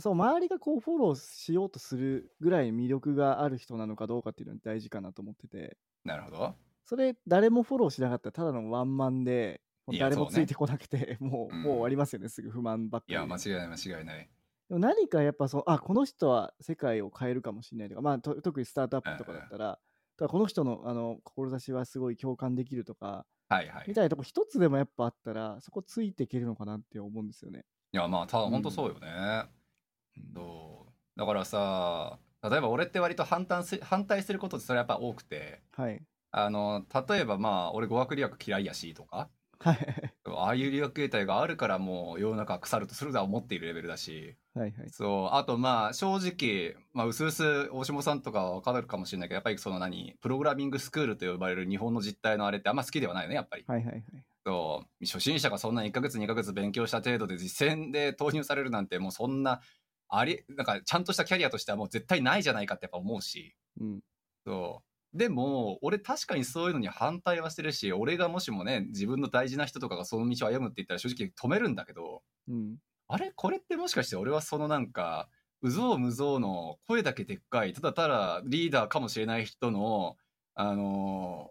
そう周りがこうフォローしようとするぐらい魅力がある人なのかどうかっていうのは大事かなと思ってて、なるほど。それ誰もフォローしなかったらただのワンマンで、いや誰もついてこなくて、もう、うん。もう終わりますよね、すぐ不満ばっか。いや間違いない間違いない。でも何かやっぱその、あ、この人は世界を変えるかもしれないとか、まあ、と特にスタートアップとかだったら、この人のあの志はすごい共感できるとか、はいはい。いみたいなとこ一つでもやっぱあったら、そこついていけるのかなって思うんですよね。やまあただうん本当そうよね、うんそうだからさ例えば俺って割と反対す反対することってそれやっぱ多くてはい。あの例えばまあ俺語学留学嫌いやしとかはい。ああいう留学形態があるからもう世の中は腐るとするとは思っているレベルだしはいはい。そうあとまあ正直まあうすうす大下さんとかは分かるかもしれないけどやっぱりその何プログラミングスクールと呼ばれる日本の実態のあれってあんま好きではないよねやっぱり。はいはいはい。そう初心者がそんな1ヶ月2ヶ月勉強した程度で実践で投入されるなんてもうそんなありなんかちゃんとしたキャリアとしてはもう絶対ないじゃないかってやっぱ思うしうん。そうでも俺確かにそういうのに反対はしてるし俺がもしもね自分の大事な人とかがその道を歩むって言ったら正直止めるんだけどうん。あれ？これってもしかして俺はそのなんかうぞうむぞうの声だけでっかいただただリーダーかもしれない人のあの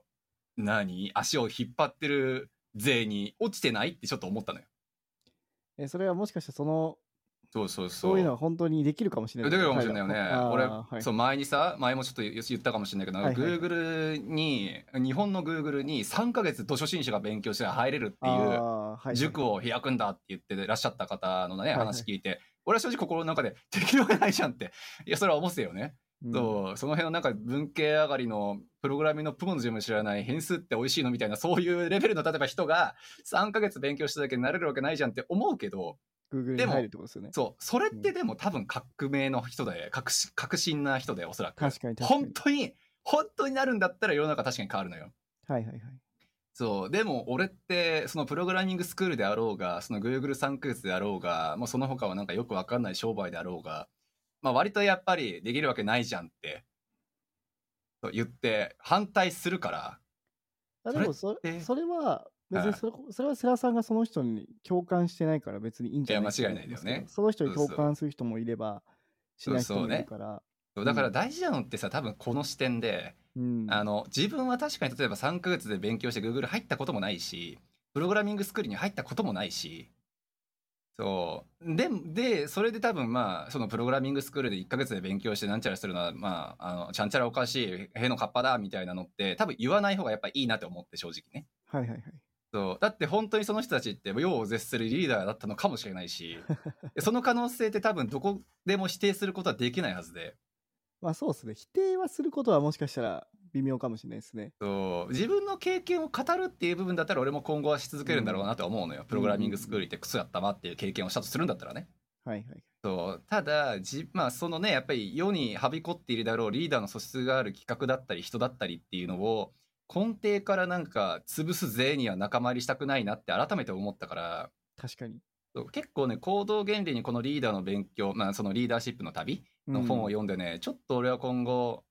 ー何？足を引っ張ってる勢に落ちてないってちょっと思ったのよ。え、それはもしかしてその、そうそうそう。そういうのは本当にできるかもしれない。できるかもしれないよね。俺、はいそう前にさ前もちょっと言ったかもしれないけど、はいはい Google に日本の Google に3ヶ月図書新者が勉強して入れるっていう塾を開くんだって言ってらっしゃった方のね、はいはい話聞いて俺は正直心の中で適量がないじゃんって いやそれは思ってたよね。うんそうその辺のなんか文系上がりのプログラミングのプロの字も知らない変数って美味しいのみたいなそういうレベルの例えば人が3ヶ月勉強しただけでなれるわけないじゃんって思うけど Google でもに入るってことですよね。そう。それってでも多分革命の人で革新革新な人でおそらく。確かに確かに。本当に本当になるんだったら世の中確かに変わるのよ。はいはいはい。そう。でも俺ってそのプログラミングスクールであろうがその Google3 ヶ月であろうがもうその他はなんかよくわかんない商売であろうが、まあ、割とやっぱりできるわけないじゃんってと言って反対するから。あでもそそれそれは別はい。にそれそれは世良さんがその人に共感してないから別にいいんじゃないいや間違いないだよね。と思ますけどその人に共感する人もいればしない人もいるから。そうだから大事なのってさ多分この視点で、うん。あの自分は確かに例えば3ヶ月で勉強して Google 入ったこともないしプログラミングスクールに入ったこともないし。そう。ででそれで多分まあそのプログラミングスクールで1ヶ月で勉強してなんちゃらするのはまああのちゃんちゃらおかしいへのかっぱだみたいなのって多分言わない方がやっぱいいなって思って正直ね。はいはいはい。そう。だって本当にその人たちって世を絶するリーダーだったのかもしれないしで その可能性って多分どこでも否定することはできないはずで。まあそうですね。否定はすることはもしかしたら微妙かもしれないですね。そう。自分の経験を語るっていう部分だったら俺も今後はし続けるんだろうなとは思うのよ、プログラミングスクール行ってクソやったわっていう経験をしたとするんだったらね。はいはい。そう。ただじまあそのねやっぱり世にはびこっているだろうリーダーの素質がある企画だったり人だったりっていうのを根底からなんか潰す勢には仲間入りしたくないなって改めて思ったから。確かに。結構ね行動原理にこのリーダーの勉強、まあ、そのリーダーシップの旅の本を読んでね、ちょっと俺は今後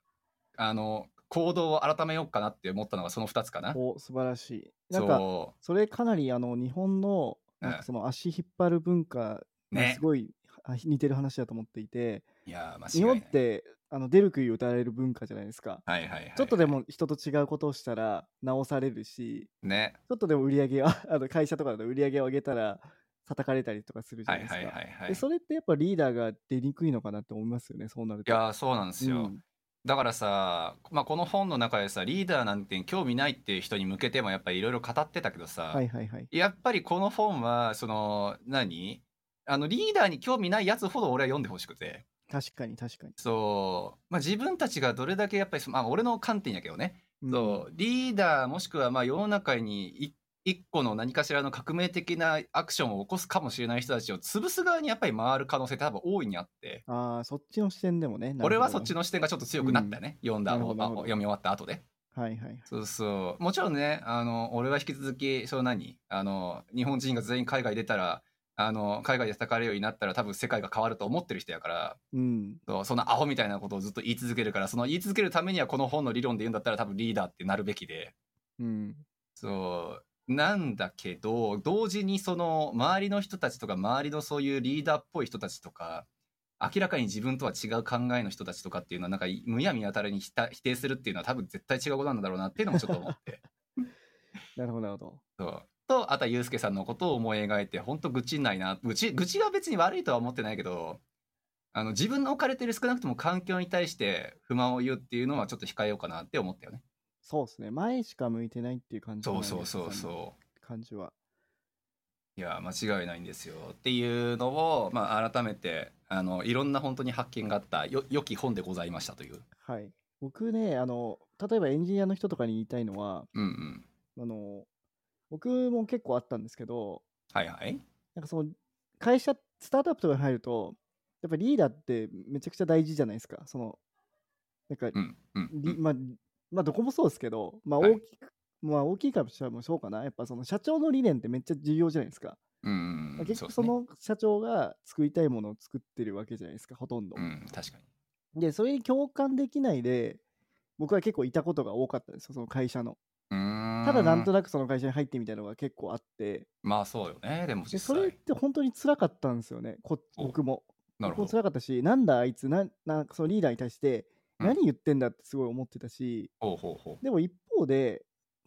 あの行動を改めようかなって思ったのがその2つかな。お素晴らしい。なんかそそれかなりあの日本のうん。なんかその足引っ張る文化ね。すごいあ似てる話だと思っていて、いや日本ってあの出る杭打たれる文化じゃないですか。はいはいはいはいちょっとでも人と違うことをしたら直されるし、ねちょっとでも売り上げを あの会社とかだと売り上げを上げたら叩かれたりとかするじゃはないいですか。はいはいはいでそれってやっぱリーダーが出にくいのかなって思いますよね、そうなるいと。やーそうなんですよ、うんだからさ、まあ、この本の中でさリーダーなんて興味ないっていう人に向けてもやっぱりいろいろ語ってたけどさ、はいはいはい。やっぱりこの本はその何？あのリーダーに興味ないやつほど俺は読んでほしくて確かに確かに。そう、まあ、自分たちがどれだけやっぱり、まあ、俺の観点やけどね、うんそうリーダーもしくはまあ世の中にい一個の何かしらの革命的なアクションを起こすかもしれない人たちを潰す側にやっぱり回る可能性多分大いにあってああ、そっちの視点でもね。俺はそっちの。の視点がちょっと強くなったよね、読んだなるほどなるほどあ読み終わった後で。はいはい。そうそうもちろんねあの俺は引き続きその何あの日本人が全員海外出たらあの海外で叩かれるようになったら多分世界が変わると思ってる人やからうん。そうそんなアホみたいなことをずっと言い続けるからその言い続けるためにはこの本の理論で言うんだったら多分リーダーってなるべきでうん。そうなんだけど同時にその周りの人たちとか周りのそういうリーダーっぽい人たちとか明らかに自分とは違う考えの人たちとかっていうのはなんかむやみやたらに否定するっていうのは多分絶対違うことなんだろうなっていうのもちょっと思って。なるほどなるほど。そうとあたゆうすけさんのことを思い描いて本当愚痴んないな愚痴愚痴が別に悪いとは思ってないけどあの自分の置かれてる少なくとも環境に対して不満を言うっていうのはちょっと控えようかなって思ったよね。そうですね。前しか向いてないっていう感じそうそうそうそう感じは。いや間違いないんですよっていうのを、まあ、改めてあのいろんな本当に発見があったよ良き本でございましたという。はい。僕ね、あの、例えばエンジニアの人とかに言いたいのは、うんうん。あの、僕も結構あったんですけど、はいはい。なんかその、会社、スタートアップとかに入ると、やっぱリーダーってめちゃくちゃ大事じゃないですか。その、なんか、うんうんうん。りまあ、まあ、どこもそうですけど、まあ、はい大きく、まあ、大きい会社もそうかな。やっぱその社長の理念ってめっちゃ重要じゃないですか。うん。結局その社長が作りたいものを作ってるわけじゃないですか、ほとんど。うん確かに。で、それに共感できないで、僕は結構いたことが多かったんですよ、その会社の。ただなんとなくその会社に入ってみたいなのが結構あって、まあそうよねでもで実それっ際。て本当に辛かったんですよね、こお僕も。僕もなるほど。辛かったし、なんだあいつな、なんかそのリーダーに対して、うん何言ってんだってすごい思ってたし、ほうほうほう。でも一方で、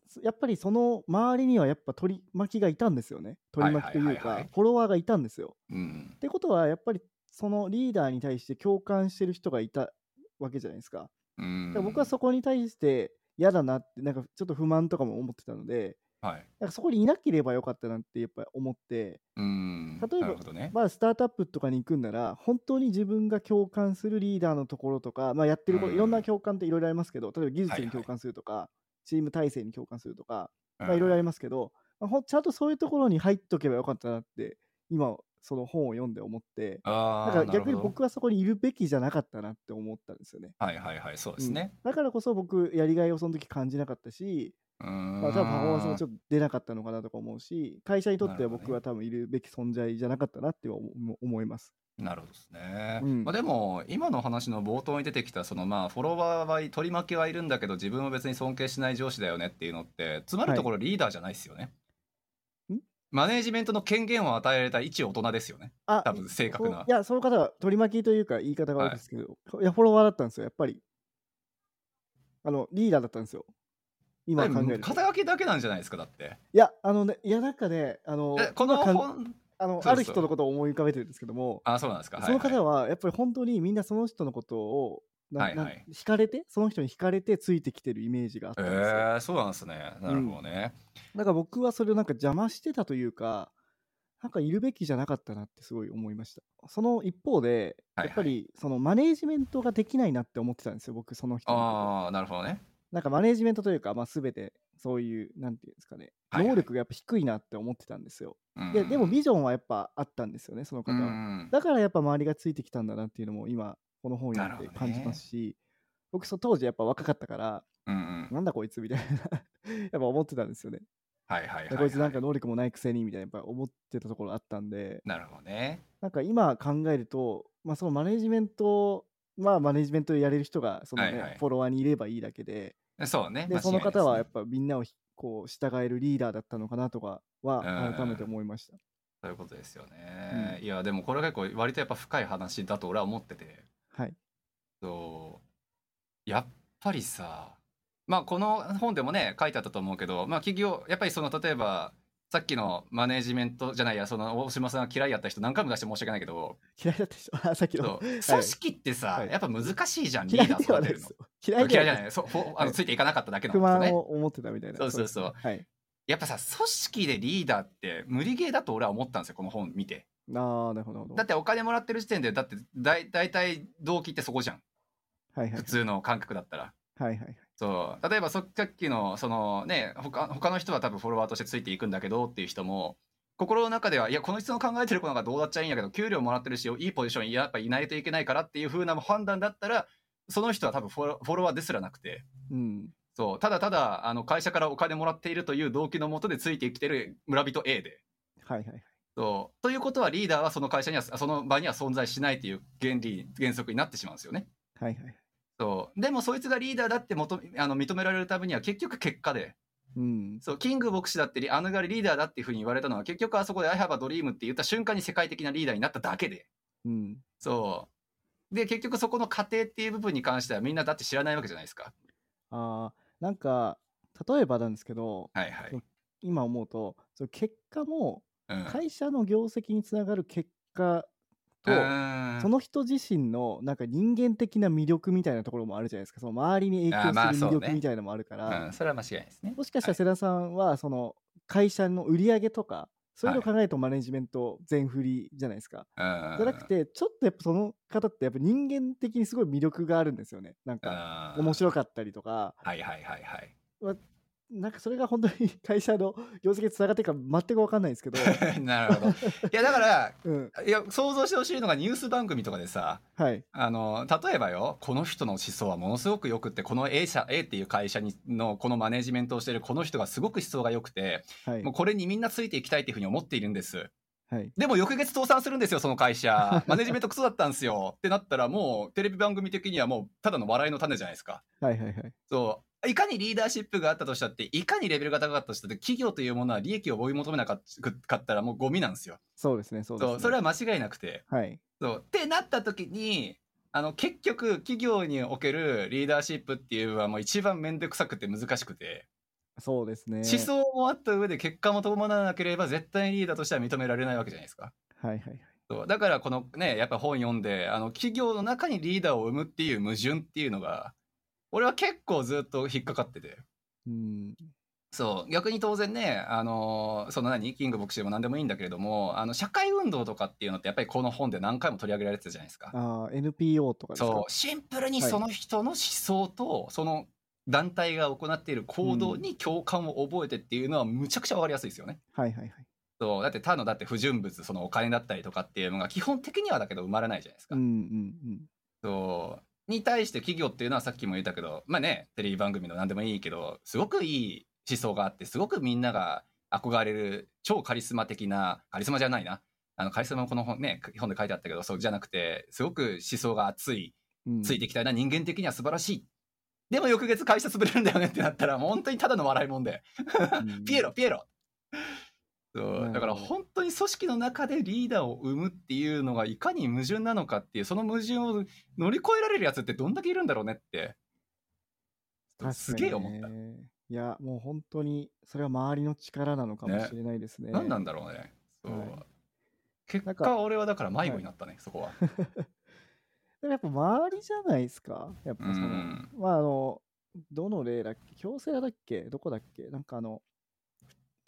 そやっぱりその周りにはやっぱ取り巻きがいたんですよね。取り巻きというかフォロワーがいたんですよ。うんってことは、やっぱりそのリーダーに対して共感してる人がいたわけじゃないですか。うん。僕はそこに対して嫌だなって、なんかちょっと不満とかも思ってたので、はい。なんかそこにいなければよかったなってやっぱり思って、うん。例えばね。まあ、スタートアップとかに行くんなら、本当に自分が共感するリーダーのところとか、まあ、やってること、うんいろんな共感っていろいろありますけど、例えば技術はいはいに共感するとか、チーム体制に共感するとか、いろいろありますけど、まあ、ほんちゃんとそういうところに入っとけばよかったなって、今、その本を読んで思って、ああ、だから逆に僕はそこにいるべきじゃなかったなって思ったんですよね。はいはいはい、そうですね。だからこそ僕、やりがいをその時感じなかったし。まあ、多分パフォーマンスもちょっと出なかったのかなとか思うし、会社にとっては僕は多分いるべき存在じゃなかったなって思思います。なるほどですね。うんまあ、でも今の話の冒頭に出てきたそのまあフォロワーは取り巻きはいるんだけど自分は別に尊敬しない上司だよねっていうのってつまるところリーダーじゃないですよね。んマネージメントの権限を与えられた一大人ですよね。あ多分正確ないや、その方は取り巻きというか言い方が悪いですけど、い、や、フォロワーだったんですよ、やっぱり。あの、リーダーだったんですよ。今考えると。肩書きだけなんじゃないですかだって。いや、あのね、いや、なんかね、あの、えこの本あのある人のことを思い浮かべてるんですけども、あそうなんですか。そのはいはい方は、やっぱり本当にみんなその人のことを、なはいはいな惹かれて、その人に惹かれてついてきてるイメージがあったんですよ。えー、そうなんですね。なるほどね。だから僕はそれをなんか邪魔してたというか、なんかいるべきじゃなかったなってすごい思いました。その一方で、はいはいやっぱりそのマネージメントができないなって思ってたんですよ、僕、その人ああなるほどね。なんかマネージメントというか、まあ、全てそういう、なんていうんですかね、はいはい能力がやっぱ低いなって思ってたんですよ。うんででもビジョンはやっぱあったんですよね、その方うは。んだからやっぱ周りがついてきたんだなっていうのも今、この本を読んで感じますし、僕そ当時やっぱ若かったから、うんうんなんだこいつみたいな やっぱ思ってたんですよね。はいはいはい、はい。こいつなんか能力もないくせにみたいなやっぱ思ってたところあったんで、なるほどね。なんか今考えると、まあ、そのマネージメント、まあマネージメントやれる人がその、ねはいはいフォロワーにいればいいだけで、そうね。で間違いその方はやっぱぱみんなをひこう従えるリーダーだったのかなとかはうん改めて思いました。そういうことですよね。いやでもこれが結構割とやっぱ深い話だと俺は思ってて。はい。そうやっぱりさまあこの本でもね書いてあったと思うけどまあ企業やっぱりその例えばさっきのマネージメントじゃないやその大島さんが嫌いやった人何回も出して申し訳ないけど嫌いだった人、あさっきの。組織ってさ、はい。やっぱ難しいじゃんリーダー育てるの。嫌いで嫌いじゃはない。そうほあはい。のついていかなかっただけなん不ですよね。満を思ってたみたいな。そうそうそう。はい。やっぱさ組織でリーダーって無理ゲーだと俺は思ったんですよこの本見てああ、なるほど。だってお金もらってる時点でだってだい大体動機ってそこじゃんはいはい普。通の感覚だったらはいはい。そう例えばそさっきのそのね他他の人は多分フォロワーとしてついていくんだけどっていう人も心の中ではいやこの人の考えてることがどうだっちゃいいんやけど給料もらってるしいいポジションにやっぱいないといけないからっていう風な判断だったらその人は多分フォロフォロワーですらなくてうん。そうただただあの会社からお金もらっているという動機のもとでついてきてる村人 A で。はいはいはい。そうということはリーダーはその会社にはその場には存在しないという原理原則になってしまうんですよね。はいはい。そうでもそいつがリーダーだってもとあの認められるためには結局結果でうん。そうキング牧師だってリあのがリーダーだっていうふうに言われたのは結局あそこで「I have a dream」って言った瞬間に世界的なリーダーになっただけでうん。そうで結局そこの過程っていう部分に関してはみんなだって知らないわけじゃないですか。ああ、なんか、例えばなんですけど、はいはい。今思うと、その結果もうん会社の業績につながる結果と、うんその人自身のなんか人間的な魅力みたいなところもあるじゃないですか。その周りに影響する魅力みたいなのもあるから、うん、それは間違いですね。もしかしたらはい世田さんはその会社の売り上げとか、そういうのを考えるとマネジメント全振りじゃないですか。うんじゃなくて、ちょっとやっぱその方ってやっぱ人間的にすごい魅力があるんですよね。なんかうん面白かったりとか、はいはいはいはい。なんかそれが本当に会社の業績につながってるか全く分かんないんですけど、なるほど。いやだから うん、いや想像してほしいのがニュース番組とかでさはい、あの例えばよこの人の思想はものすごくよくってこの A 社 A っていう会社にのこのマネジメントをしているこの人がすごく思想が良くてはい。もう、これにみんなついていきたいっていうふうに思っているんです。はい、でも翌月倒産するんですよその会社。マネジメントクソだったんですよ。ってなったらもうテレビ番組的にはもうただの笑いの種じゃないですか。はい、はい、はい。そういかにリーダーシップがあったとしたっていかにレベルが高かったとしたって企業というものは利益を追い求めなかったらもうゴミなんですよそうですね、そうですね。それは間違いなくてはい、そうってなった時にあの結局企業におけるリーダーシップっていうのはもう一番面倒くさくて難しくて、そうですね。思想もあった上で結果も伴わなければ絶対にリーダーとしては認められないわけじゃないですか。はい、はい、はい。そうだからこのねやっぱ本読んであの企業の中にリーダーを生むっていう矛盾っていうのが俺は結構ずっと引っかかってて。うん、そう逆に当然ねあのその何？キング牧師でも何でもいいんだけれどもあの社会運動とかっていうのってやっぱりこの本で何回も取り上げられてたじゃないですか。ああ、NPO とかそうシンプルにはいその人の思想とその団体が行っている行動に共感を覚えてっていうのはむちゃくちゃ分かりやすいですよね。はい、はい、はい。そうだって他のだって不純物そのお金だったりとかっていうのが基本的にはだけど生まれないじゃないですか。うん、うん、そうに対して企業っていうのはさっきも言ったけどまあねテレビ番組の何でもいいけどすごくいい思想があってすごくみんなが憧れる超カリスマ的なカリスマじゃないな。あのカリスマもこの本ね本で書いてあったけどそうじゃなくてすごく思想が熱いうん。ついていきたいな人間的には素晴らしい。でも翌月会社潰れるんだよねってなったらもう本当にただの笑いもんで。うん。ピエロピエロそう。だから本当に組織の中でリーダーを生むっていうのがいかに矛盾なのかっていうその矛盾を乗り越えられるやつってどんだけいるんだろうねって。すげえ思った、いや、もう本当に、それは周りの力なのかもしれないですね。何なんだろうね。そう、はい。結果俺はだから迷子になったね、そこは。でもやっぱ周りじゃないですか。やっぱその、うん。まああの、どの例だっけ？京セラだっけ？どこだっけ？なんかあの、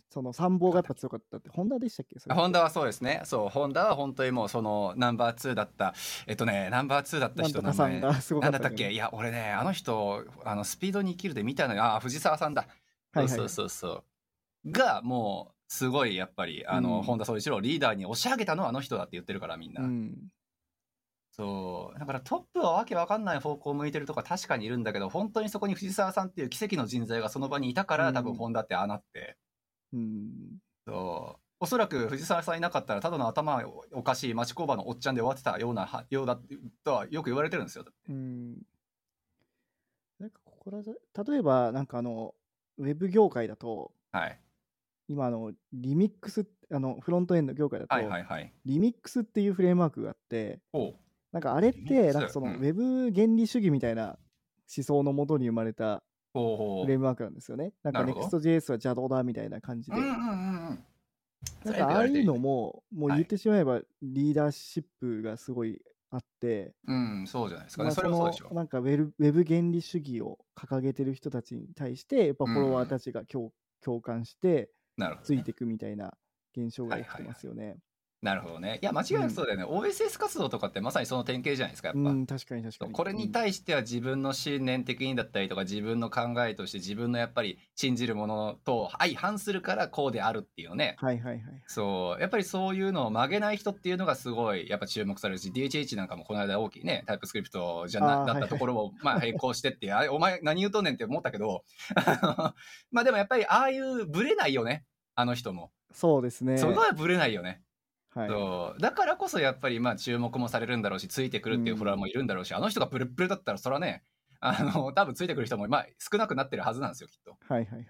その参謀がやっぱ強かったって、ホンダでしたっけ？ホンダはそうですね。そうホンダは本当にもうそのナンバー2だった。えっとねナンバー2だった人の名前。とかさんがすごかったなんだったっけ？いや俺ねあの人あのスピードに生きるで見たのよ。あ藤沢さんだ。はいはい。そうそうそうそう。がもうすごいやっぱりあの、うん。本田宗一郎をリーダーに押し上げたのはあの人だって言ってるからみんな、うん。そう。だからトップはわけわかんない方向を向いてるとか確かにいるんだけど本当にそこに藤沢さんっていう奇跡の人材がその場にいたから、うん。多分本田ってああなってうん。そう。おそらく藤沢さんいなかったらただの頭おかしい町工場のおっちゃんで終わってたようなはようだとはよく言われてるんですよ。うん。なんかここら例えばなんかあの、ウェブ業界だと、はい。今あの、リミックス、あの、フロントエンド業界だと、はいはいはい。リミックスっていうフレームワークがあって、なんかあれって、なんかその、うん。ウェブ原理主義みたいな思想のもとに生まれたフレームワークなんですよね。なんか Next.js は邪道だみたいな感じで。うんうんうんうん。なんかああいうのも、もうはい言ってしまえばリーダーシップがすごいあって、うんそうじゃないですか。ね、まあそれはそうでしょ。のなんかウェブウェブ原理主義を掲げてる人たちに対して、やっぱフォロワーたちが共,、共感して、ついていくみたいな現象が起きてますよね。なるほどね。いや、間違いなくそうだよね。OSS 活動とかってまさにその典型じゃないですか、やっぱ。うん、確かに確かに。これに対しては自分の信念的にだったりとか自分の考えとして自分のやっぱり信じるものと相反するからこうであるっていうのね。はいはいはい。そう。やっぱりそういうのを曲げない人っていうのがすごいやっぱ注目されるし、DHH なんかもこの間大きいね、タイプスクリプトじゃなだったところをまあ並行してって、あれ、お前何言うとんねんって思ったけど、まあでもやっぱりああいうブレないよね、あの人も。そうですね。そこはブレないよね。はい、そう。だからこそやっぱりまあ注目もされるんだろうしついてくるっていうフォロワーもいるんだろうし、あの人がブルッブルだったらそれはね あの多分ついてくる人もまあ少なくなってるはずなんですよきっと。はいはいはい。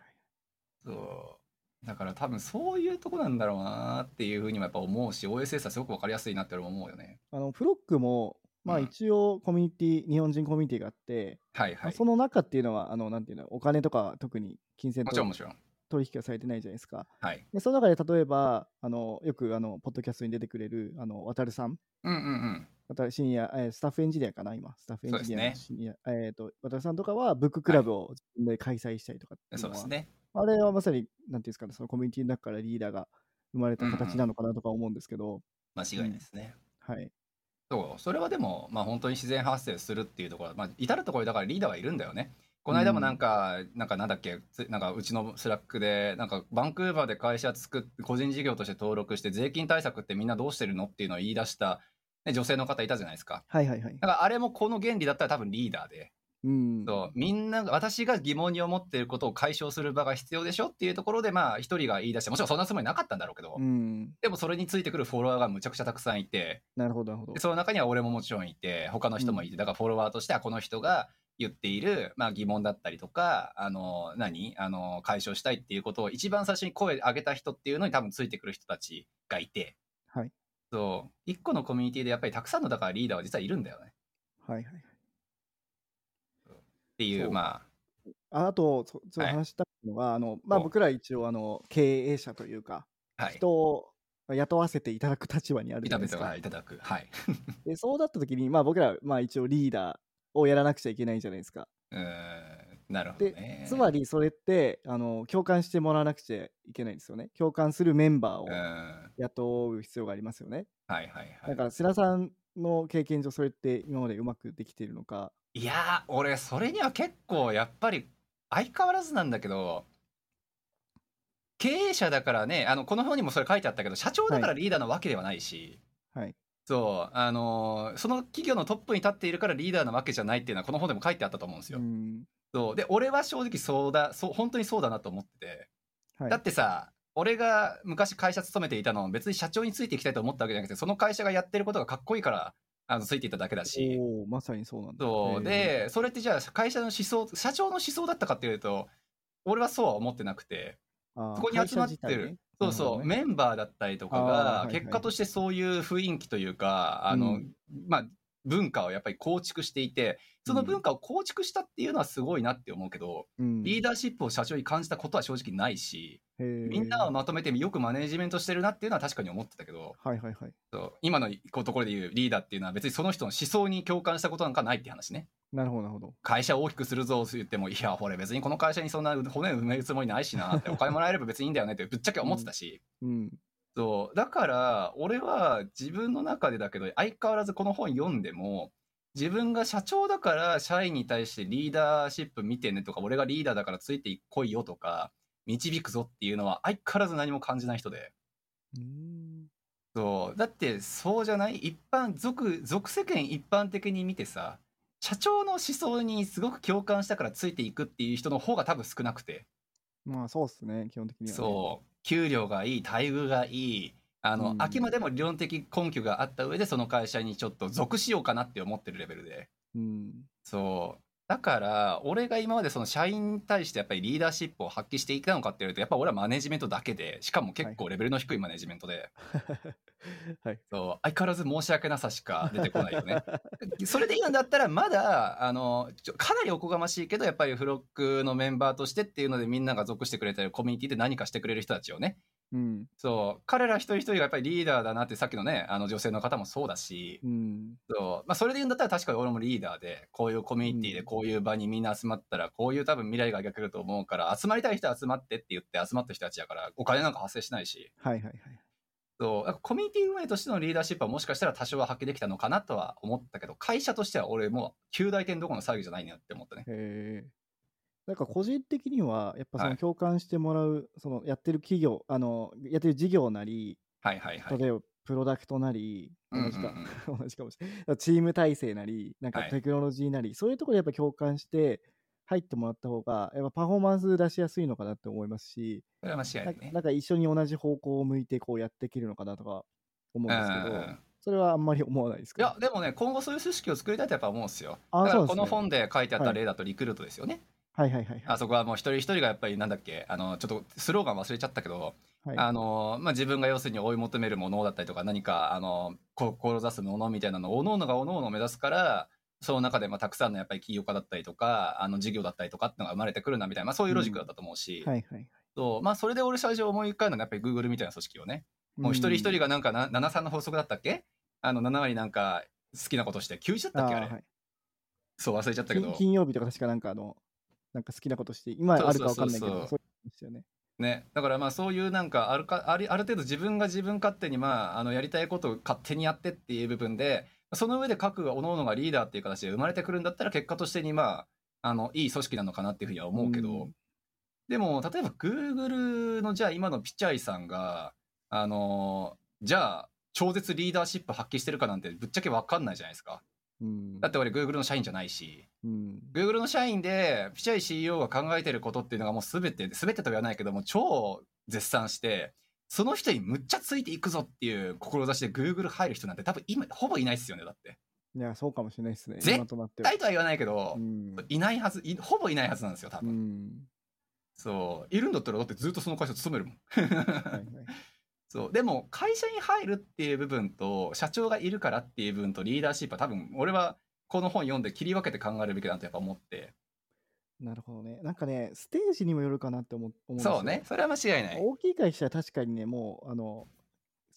そう。だから多分そういうとこなんだろうなっていうふうにもやっぱ思うし OSS はすごく分かりやすいなって俺も思うよね。あの、フロックも、まあうん。一応コミュニティ、日本人コミュニティがあって、はいはい。まあその中っていうのは、あの、なんていうの、お金とか特に金銭ともちろんもちろん取引がされてないじゃないですか。はい。でその中で例えば、あのよくあのポッドキャストに出てくれるあの渡るさん、うんうんうん。シニア、えースタッフエンジニアかな、今、スタッフエンジニアのそシニア、えーと渡るさんとかは、ブッククラブを自分で開催したりとかっていそうですね。あれはまさに、なんていうんですかね、そのコミュニティの中からリーダーが生まれた形なのかなとか思うんですけど、間違いないですね。はい。そう、それはでも、まあ本当に自然発生するっていうところは、まあ至るところにだからリーダーはいるんだよね。この間もなんか、なんかなんだっけ、つなんかうちの Slack で、なんかバンクーバーで会社作って、個人事業として登録して、税金対策ってみんなどうしてるのっていうのを言い出した、ね、女性の方いたじゃないですか。はいはいはい。だからあれもこの原理だったら多分リーダーで、うん。そうみんなが私が疑問に思っていることを解消する場が必要でしょっていうところでまあ一人が言い出してもちろんそんなつもりなかったんだろうけど、うん。でもそれについてくるフォロワーがむちゃくちゃたくさんいてなるほど、なるほどで。その中には俺ももちろんいて他の人もいて、だからフォロワーとしてはこの人が言っている、まあ、疑問だったりとかあの何？あの解消したいっていうことを一番最初に声上げた人っていうのに多分ついてくる人たちがいて。はい。そう。一個のコミュニティでやっぱりたくさんのだからリーダーは実はいるんだよね。はいはい。っていうそう。まああと、そそはい。う話したいのは、あのまあ、お。僕ら一応あの経営者というか、あはい。人を雇わせていただく立場にあるじゃないですか。いただく。いただく。はい。でそうなった時に、まあ、僕ら、まあ、一応リーダーをやらなくちゃいけないじゃないですか。うーんなるほどでね。つまりそれってあの共感してもらわなくちゃいけないんですよね。共感するメンバーを雇う必要がありますよね。いはいはい。だから、世良さんの経験上、それって今までうまくできているのか。いやー、俺、それには結構、やっぱり、相変わらずなんだけど、経営者だからね、あの、この本にもそれ書いてあったけど、社長だからリーダーなわけではないし、はい。そう、あのーその企業のトップに立っているからリーダーなわけじゃないっていうのは、この本でも書いてあったと思うんですよ。うんそう。で、俺は正直そうだ、そう、本当にそうだなと思ってて。はい、だってさ、俺が昔会社勤めていたのは別に社長についていきたいと思ったわけじゃなくて、その会社がやってることがかっこいいから、あの、ついていっただけだし。まさにそうなんだ。そうでそれってじゃあ会社の思想社長の思想だったかっていうと俺はそうは思ってなくてそこに集まってるねそうそう、ね。メンバーだったりとかがはい。結果としてそういう雰囲気というか、あの、うん。まあ文化をやっぱり構築していてその文化を構築したっていうのはすごいなって思うけど、うんリーダーシップを社長に感じたことは正直ないし、みんなをまとめてよくマネージメントしてるなっていうのは確かに思ってたけどはいはいはい。そう今のところで言うリーダーっていうのは別にその人の思想に共感したことなんかないって話ね。なるほどなるほど。会社を大きくするぞって言っても、いや、俺別にこの会社にそんな骨埋めるつもりないしなって、お金もらえれば別にいいんだよねってぶっちゃけ思ってたし、うん。そう、だから俺は自分の中でだけど、相変わらずこの本読んでも、自分が社長だから社員に対してリーダーシップ見てねとか、俺がリーダーだからついてこいよとか、導くぞっていうのは相変わらず何も感じない人で。うーん。そう。だってそうじゃない？一般俗俗世間一般的に見てさ社長の思想にすごく共感したからついていくっていう人の方が多分少なくて、まあそうっすね、基本的には、ね。そう給料がいい待遇がいいあの、うん。あくまでも理論的根拠があった上でその会社にちょっと属しようかなって思ってるレベルで。うん。そうだから俺が今までその社員に対してやっぱりリーダーシップを発揮していたのかっていうとやっぱ俺はマネジメントだけでしかも結構レベルの低いマネジメントで、はい。そう相変わらず申し訳なさしか出てこないよね。それでいいんだったらまだあのかなりおこがましいけどやっぱりフロックのメンバーとしてっていうのでみんなが属してくれてるコミュニティで何かしてくれる人たちをねうん。そう彼ら一人一人がやっぱりリーダーだなってさっきのねあの女性の方もそうだし、うん。そうまあ、それで言うんだったら確かに俺もリーダーでこういうコミュニティでうんこういう場にみんな集まったらこういう多分未来が描けると思うから集まりたい人は集まってって言って集まった人たちだからお金なんか発生しないし。はいはいはい。そうコミュニティ運営としてのリーダーシップはもしかしたら多少は発揮できたのかなとは思ったけど会社としては俺もう9大点どころの騒ぎじゃないなって思ったね。へえ。なんか個人的には、やっぱそはいの共感してもらう、そのやってる企業、あの、やってる事業なり、はいはいはい。例えばプロダクトなり、うんうん同じか、同じかもしれない。チーム体制なり、なんかはいテクノロジーなり、そういうところでやっぱ共感して入ってもらった方が、やっぱパフォーマンス出しやすいのかなって思いますし、それは間違いね。なんか一緒に同じ方向を向いてこうやっていけるのかなとか思うんですけど、うんそれはあんまり思わないですかいやでもね今後そういう組織を作りたいとやっぱ思うんですよ。あだからこの本で書いてあった例だとリクルートですよね。はいはいはいはい。あそこはもう一人一人がやっぱりなんだっけあのちょっとスローガン忘れちゃったけど、はい。あのまあ、自分が要するに追い求めるものだったりとか何かあのこ志すものみたいなのを各々が各々目指すからその中でまあたくさんのやっぱり起業家だったりとかあの事業だったりとかっていうのが生まれてくるなみたいな、まあ、そういうロジックだったと思うし、はいはいはい。そうまあそれで俺最初思い浮かんだのはやっぱり Google みたいな組織をね。もう一人一人がなんかな73の法則だったっけ？あの7割なんか好きなことして90だったっけあれ、はい。そう忘れちゃったけど。金金曜日とか確かなんかあの、なんか好きなことして、今あるかわかんないけど、そうですよね。ね、だからまあそういうなんかあるかあるある程度自分が自分勝手にまああのやりたいことを勝手にやってっていう部分でその上で各各々がリーダーっていう形で生まれてくるんだったら結果としてにまああのいい組織なのかなっていうふうには思うけど、うん。でも例えば Google のじゃあ今のピチャイさんがあのじゃあ超絶リーダーシップ発揮してるかなんてぶっちゃけ分かんないじゃないですか。うん。だって俺 Google の社員じゃないしうん。Google の社員でピチャイ CEO が考えてることっていうのがもう全て全てとは言わないけども超絶賛してその人にむっちゃついていくぞっていう志で Google 入る人なんて多分今ほぼいないっすよねだっていや、そうかもしれないですね。絶今とは。大とは言わないけどう、ん。いないはずいほぼいないはずなんですよ多う分、ん。そういるんだったらだってずっとその会社勤めるもんはいはい。そうでも会社に入るっていう部分と社長がいるからっていう部分とリーダーシップは多分俺はこの本読んで切り分けて考えるべきだなとやっぱ思って。なるほどね。なんかね、ステージにもよるかなって思う思そうね。それは間違いない。大きい会社は確かにね、もう、あの、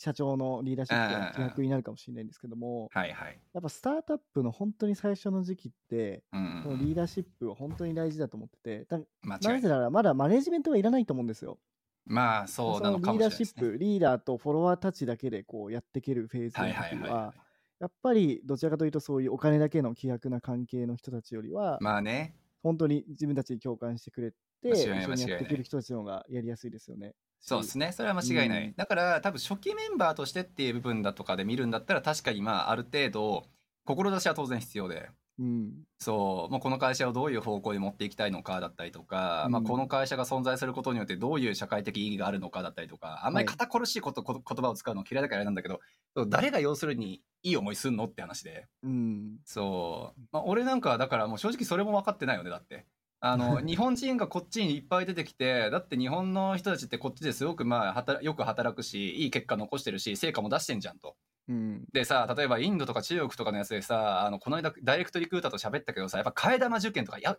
社長のリーダーシップが気楽になるかもしれないんですけども、はいはい。やっぱスタートアップの本当に最初の時期って、うんリーダーシップは本当に大事だと思ってて、ない。なぜならまだマネジメントはいらないと思うんですよ。まあそうなのかもしれリーダーないですね。シップ、リーダーとフォロワーたちだけでこうやっていけるフェーズのはい時はいはいはは、やっぱりどちらかというとそういうお金だけの希薄な関係の人たちよりは、い。まあね、本当に自分たちに共感してくれて、一緒にやってくれる人たちの方がやりやすいですよね。そうですね。それは間違いない。うんだから多分初期メンバーとしてっていう部分だとかで見るんだったら確かにまあある程度志は当然必要で。うん。そう、もうこの会社をどういう方向に持っていきたいのかだったりとか、まあ、うんこの会社が存在することによってどういう社会的意義があるのかだったりとか、あんまり堅苦しいこと、こと言葉を使うの嫌いだからあれなんだけど、誰が要するにいい思いすんのって話で。うん。そう。まあ、俺なんかはだからもう正直それも分かってないよね、だって。あの、日本人がこっちにいっぱい出てきて、だって日本の人たちってこっちですごくまあ、働よく働くし、いい結果残してるし、成果も出してんじゃんと。うん。でさ、例えばインドとか中国とかのやつでさ、あの、この間ダイレクトリクルーターと喋ったけどさ、やっぱ替え玉受験とか、や、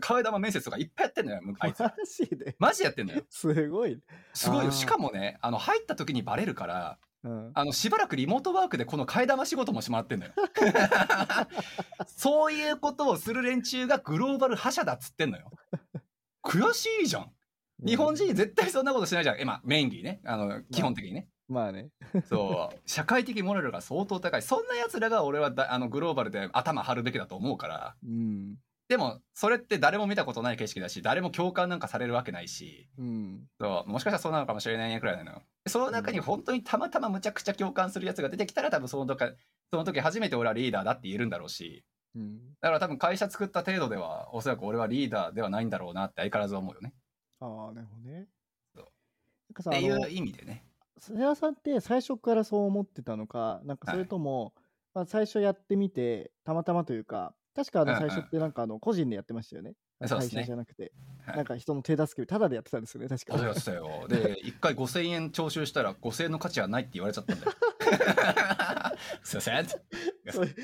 替え玉面接とかいっぱいやってんのよ、あいつ。マジで？マジやってんのよ。すごい。すごいよ。しかもね、あの、入った時にバレるから、うん。あの、しばらくリモートワークでこの替え玉仕事もしてもらってんのよ。そういうことをする連中がグローバル覇者だっつってんのよ。悔しいじゃん。日本人絶対そんなことしないじゃん。え、まあ、メインリーね。あの、基本的にね。まあね。そう。社会的モラルが相当高い。そんな奴らが俺はだあのグローバルで頭張るべきだと思うから。うん。でも、それって誰も見たことない景色だし、誰も共感なんかされるわけないし。うん。そうもしかしたらそうなのかもしれないねくらいなのよ。その中に本当にたまたまむちゃくちゃ共感するやつが出てきたら多分その時その時初めて俺はリーダーだって言えるんだろうしうん。だから多分会社作った程度ではおそらく俺はリーダーではないんだろうなって相変わらず思うよね。ああ、なるほどね。そうっていう意味でね。瀬谷さんって最初からそう思ってたのか、なんかそれとも、まあ、最初やってみて、たまたまというか、確かあの最初ってなんかあの個人でやってましたよね。会そうですね。社じゃなくて、はい。なんか人の手助け、ただでやってたんですよね、確か。そうやっよ。で、一回5000円徴収したら5000円の価値はないって言われちゃったんだよ。すいません。それ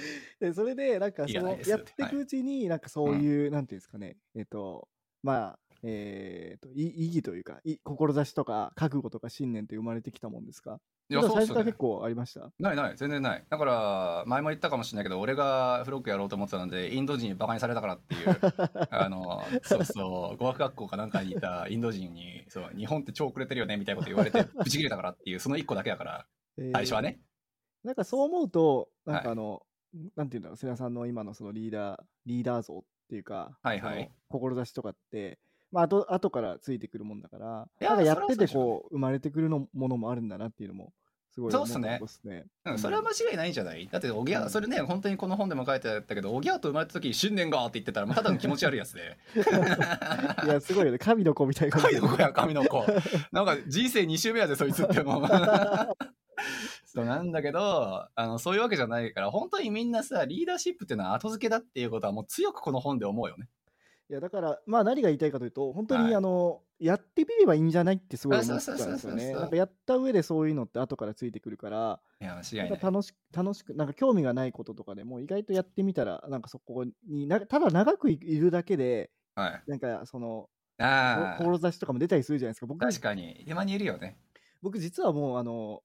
でそれで、なんかそのやって。い。くうちに、なんかそういう、なんていうんですかね、えっ、と、まあ、えっ、と、い意義というか、い志とか覚悟とか信念って生まれてきたもんですか？いや、そうっすよね結。構ありました？ないない、全然ない。だから、前も言ったかもしれないけど、俺がフロックやろうと思ってたので、インド人にバカにされたからっていう、あの、そうそう、語学学校かなんかにいたインド人に、そう、日本って超遅れてるよねみたいなこと言われて、ブチ切れたからっていう、その一個だけだから、えー最初はね。なんかそう思うと、なんはいかあの、なんていうんだろう、瀬谷さんの今のそのリーダー、リーダー像っていうか、はいはい志とかって、まあ後、後からついてくるもんだから、いやなんかやっててこう、生まれてくるのものもあるんだなっていうのも、すごい思そうっすねね。うん、それは間違いないんじゃない？だって、おぎゃ、うんそれね、本当にこの本でも書いてあったけど、おぎゃと生まれた時、信念がって言ってたら、もうただの気持ち悪いやつで。いや、すごいよね。神の子みたいな神の子や、神の子。なんか人生2周目やで、そいつっても。そうなんだけど、あの、そういうわけじゃないから、本当にみんなさ、リーダーシップっていうのは後付けだっていうことはもう強くこの本で思うよね。いや、だから、まあ何が言いたいかというと、本当に、はいあの、やってみればいいんじゃないってすごい思ったんそうですよね。そうそうそうそうなんかやった上でそういうのって後からついてくるから、いや、間違ないんない。か楽しく、楽しく、なんか興味がないこととかでも意外とやってみたら、なんかそこにな、ただ長くいいるだけで、はい。なんかその、ああ、志とかも出たりするじゃないですか。僕、確かに。たまにいるよね。僕実はもう、あの、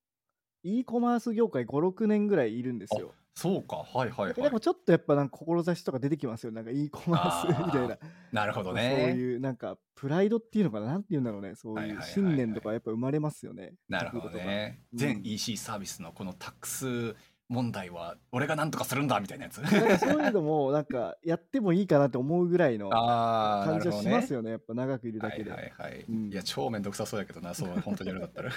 e コマース業界5、6年ぐらいいるんですよ。そうか。はいはいはい。でもちょっとやっぱなんか志とか出てきますよ。なんか e コマースみたいな。なるほどそうね。いうなんかプライドっていうのかななんて言うんだろうね。そういう信念とかやっぱ生まれますよね。なるほどね。うん全 EC サービスのこのタックス問題は俺が何とかするんだみたいなやつ。そういうのもなんかやってもいいかなって思うぐらいの感じは。しますよね。やっぱ長くいるだけで。はいはいはい。うんいや、超めんどくさそうだけどな、そう、本当にやるんだったら。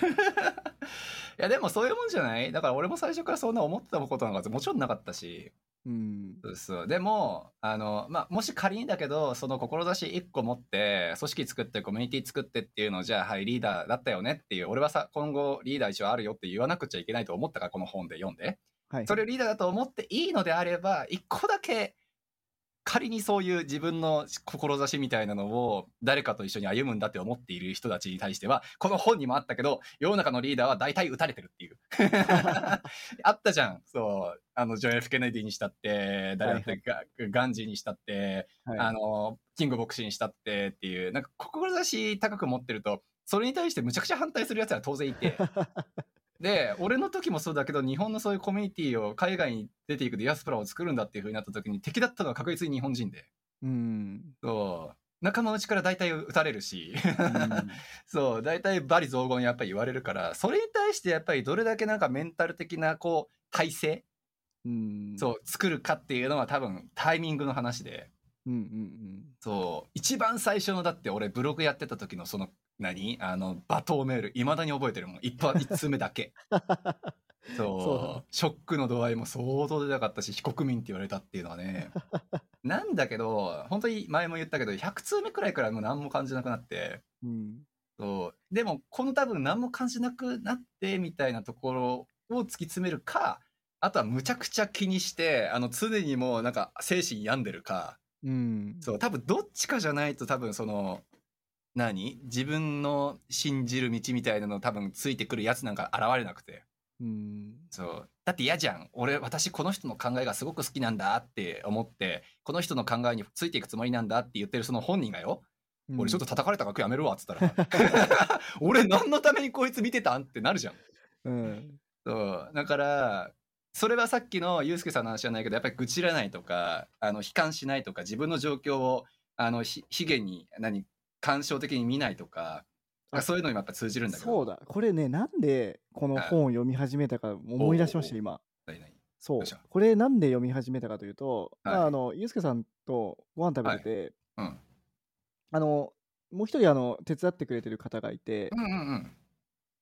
いや、でもそういうもんじゃない？だから俺も最初からそんな思ってたことなんかもちろんなかったし。うん。そうそう。でも、あの、まあ、もし仮にだけど、その志1個持って、組織作って、コミュニティ作ってっていうのを、じゃあ、はい、リーダーだったよねっていう、俺はさ、今後リーダー一応あるよって言わなくちゃいけないと思ったから、この本で読んで。はい。それをリーダーだと思っていいのであれば、一個だけ、仮にそういう自分の志みたいなのを誰かと一緒に歩むんだって思っている人たちに対しては、この本にもあったけど、世の中のリーダーは大体撃たれてるっていう。あったじゃん。そう。あの、ジョン・ F・ ケネディにしたって、誰だって、ガガンジーにしたって、はいあの、キング牧師にしたってっていう、なんか志高く持ってると、それに対してむちゃくちゃ反対する奴ら当然いて、で、俺の時もそうだけど、日本のそういうコミュニティを海外に出ていくディアスプラを作るんだっていう風になった時に敵だったのは確実に日本人で。うん。そう。仲間内から大体撃たれるし、うん そう、大体バリ雑言やっぱり言われるから、それに対してやっぱりどれだけなんかメンタル的なこう、体制、うん。そう、作るかっていうのは多分タイミングの話で、うんうんそう、一番最初のだって俺ブログやってた時のその、何？あの、罵倒メール、未だに覚えてるもん。一発、一通目だけ。そうそうだショックの度合いも相当でかかったし、非国民って言われたっていうのはね。なんだけど、本当に前も言ったけど、100通目くらいからもう何も感じなくなって、うん。うん。そう。でも、この多分何も感じなくなってみたいなところを突き詰めるか、あとはむちゃくちゃ気にして、あの、常にもうなんか精神病んでるか、うん。そう、多分どっちかじゃないと多分その、何？自分の信じる道みたいなの多分ついてくるやつなんか現れなくて。うん。そう。だって嫌じゃん。俺、私この人の考えがすごく好きなんだって思って、この人の考えについていくつもりなんだって言ってるその本人がよ。俺ちょっと叩かれた額やめるわっつったら、俺何のためにこいつ見てたんってなるじゃん。うん。そう。だから、それはさっきのユうスケさんの話じゃないけど、やっぱり愚痴らないとか、あの、悲観しないとか、自分の状況を、あの、ひ、卑下に、何、感傷的に見ないとか、あそういうのにもやっぱ通じるんだけど。そうだ。これね、なんでこの本を読み始めたか思い出しました、今。そう。これなんで読み始めたかというと、はいまあ、あの、ゆうすけさんとご飯食べてて、うん。あの、もう一人、あの、手伝ってくれてる方がいて、うんうんうん。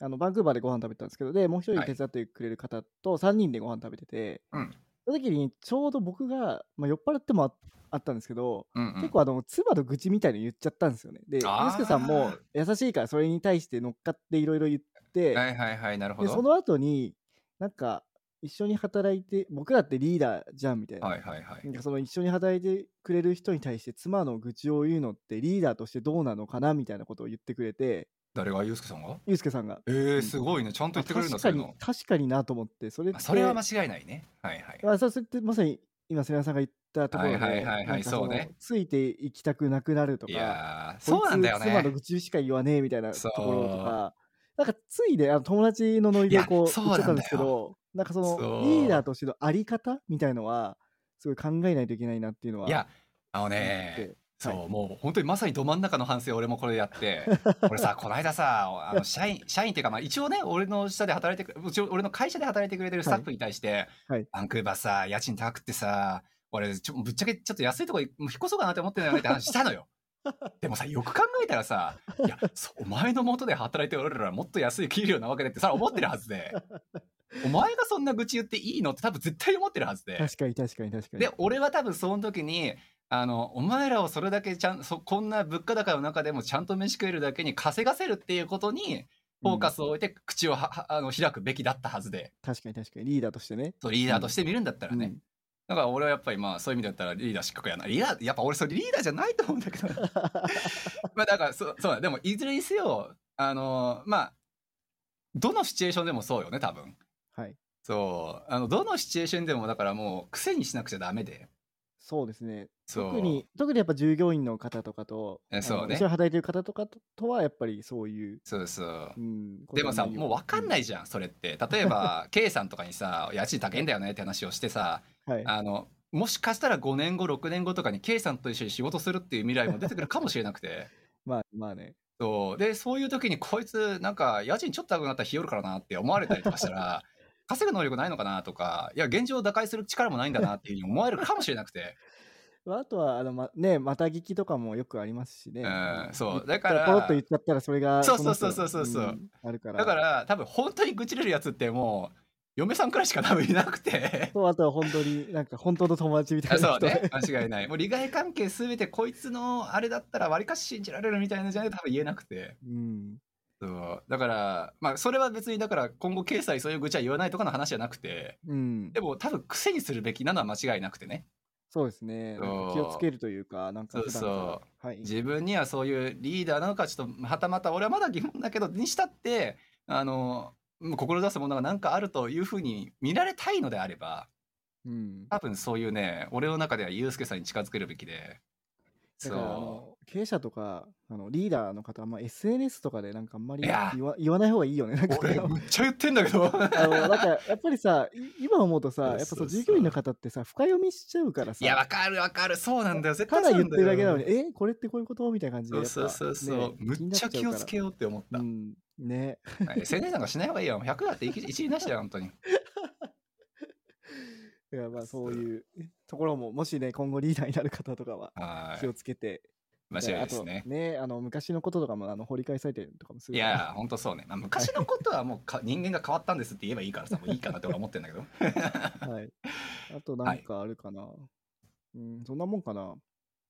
あの、バンクーバーでご飯食べてたんですけど、で、もう一人はい手伝ってくれる方と3人でご飯食べてて、うんその時にちょうど僕が、まあ、酔っ払ってもああったんですけど、うんうん、結構あの妻の愚痴みたいに言っちゃったんですよね。で、ゆあーうすけさんも優しいからそれに対して乗っかっていろいろ言って、はいはいはい、なるほど。でその後になんか一緒に働いて僕らってリーダーじゃんみたいな,、はいはいはい。なんかその一緒に働いてくれる人に対して妻の愚痴を言うのってリーダーとしてどうなのかなみたいなことを言ってくれて誰が？ユうスケさんが？ゆうすけさんがえー、すごいね。ちゃんと言ってくれるんだ、確かにそういうの。確かになと思ってそれってあそれは間違いないね。はいはい。まあ、それってまさに今瀬谷さんが言ったところで、はいはいはいはいなんかそうねのついていきたくなくなるといか、やー、こいつそうなんだよ妻のね。愚痴しか言わねえみたいなところとか、なんかついであの友達のノリでこういやそう言っちゃったんですけど、なんかそのそうリーダーとしてのあり方みたいのは、すごい考えないといけないなっていうのは。いや、あのね、そう、はいもう本当にまさにど真ん中の反省を俺もこれやって、俺さ、この間さ、あの社員、社員っていうか、まあ一応ね、俺の下で働いてく、うち俺の会社で働いてくれてるスタッフに対して、はいバンクーバーさ、家賃高くってさ、俺ちょ、ぶっちゃけちょっと安いとこ引っ越そうかなって思ってんだよねって話したのよ。でもさ、よく考えたらさ、いや、そお前の元で働いて俺らはもっと安い給料なわけでってさ、思ってるはずで、お前がそんな愚痴言っていいのって多分絶対思ってるはずで。確かに確かに確かに。で、俺は多分その時に、あの、お前らをそれだけちゃん、そこんな物価高の中でもちゃんと飯食えるだけに稼がせるっていうことに、フォーカスを置いて口をははあの開くべきだったはずで、確かに確かにリーダーとしてね。そうリーダーとして見るんだったらね。うんだから俺はやっぱりまあそういう意味だったらリーダー失格やな。リーダー、やっぱ俺それリーダーじゃないと思うんだけど。まあだからそう、そうだ。でもいずれにせよ、あの、まあ、どのシチュエーションでもそうよね、多分。はい。そう。あの、どのシチュエーションでもだからもう癖にしなくちゃダメで。そうですね。特に、特にやっぱ従業員の方とかと、えそうね一緒に働いてる方とかととは、やっぱりそういう、そうそうう。ん、でもさもう分かんないい。じゃんそれって例えば K さんとかにさ家賃高いんだよねって話をしてさはい。あのもしかしたら5年後6年後とかに K さんと一緒に仕事するっていう未来も出てくるかもしれなくて まあ、まあね。そうでそういう時にこいつなんか家賃ちょっと高くなったらひよるからなって思われたりとかしたら稼ぐ能力ないのかなとかいや現状を打開する力もないんだなっていうふうに思われるかもしれなくて まああとは、あの、ま、ね、また聞きとかもよくありますしね。うんそうだからポロッと言っちゃったら、それが、そうそうそうそうそうそうんあるから。だから多分本当に愚痴れるやつってもう嫁さんくらいしか多分いなくてそう、あとは本当に、なんか本当の友達みたあいな人。そうね間違いないもう利害関係すべてこいつのあれだったらわりかし信じられるみたいなじゃないと多分言えなくてうん。そうだからまあそれは別にだから今後経済そういう愚痴は言わないとかの話じゃなくてうんで。も多分癖にするべきなのは間違いなくてねそうですね。気をつけるというか、なんかそうそから。はい。自分にはそういうリーダーなのかちょっとはたまた俺はまだ疑問だけどにしたってあの志すものが何かあるというふうに見られたいのであればうん。多分そういうね俺の中ではユうスケさんに近づけるべきでその経営者とかあのリーダーの方は、まあ、SNS とかでなんかあんまりいや。言わ言わない方がいいよね。なんうか。俺むっちゃ言ってんだけど。あのなんかやっぱりさい今思うとさやっぱそう従業員の方ってさ深読みしちゃうからさ。いやわかるわかる。そうなんだよ。絶ただ言ってるだけなのにえこれってこういうことみたいな感じでそうそうそうそう、ねむっちゃ気をつけようって思った、うん。ね。SNS なんかしない方がいいよ。100だって一一理なしだよ本当に。だからまあそういうところももしね今後リーダーになる方とかは気をはいつけて間違いですね。ねあの昔のこととかもあの掘り返されてるとかもすい。や本当そうね、まあ、昔のことはもうか 人間が変わったんですって言えばいいからさ もういいかなって俺は思ってんだけど。はい。あとなんかあるかな。うん、そんなもんかな。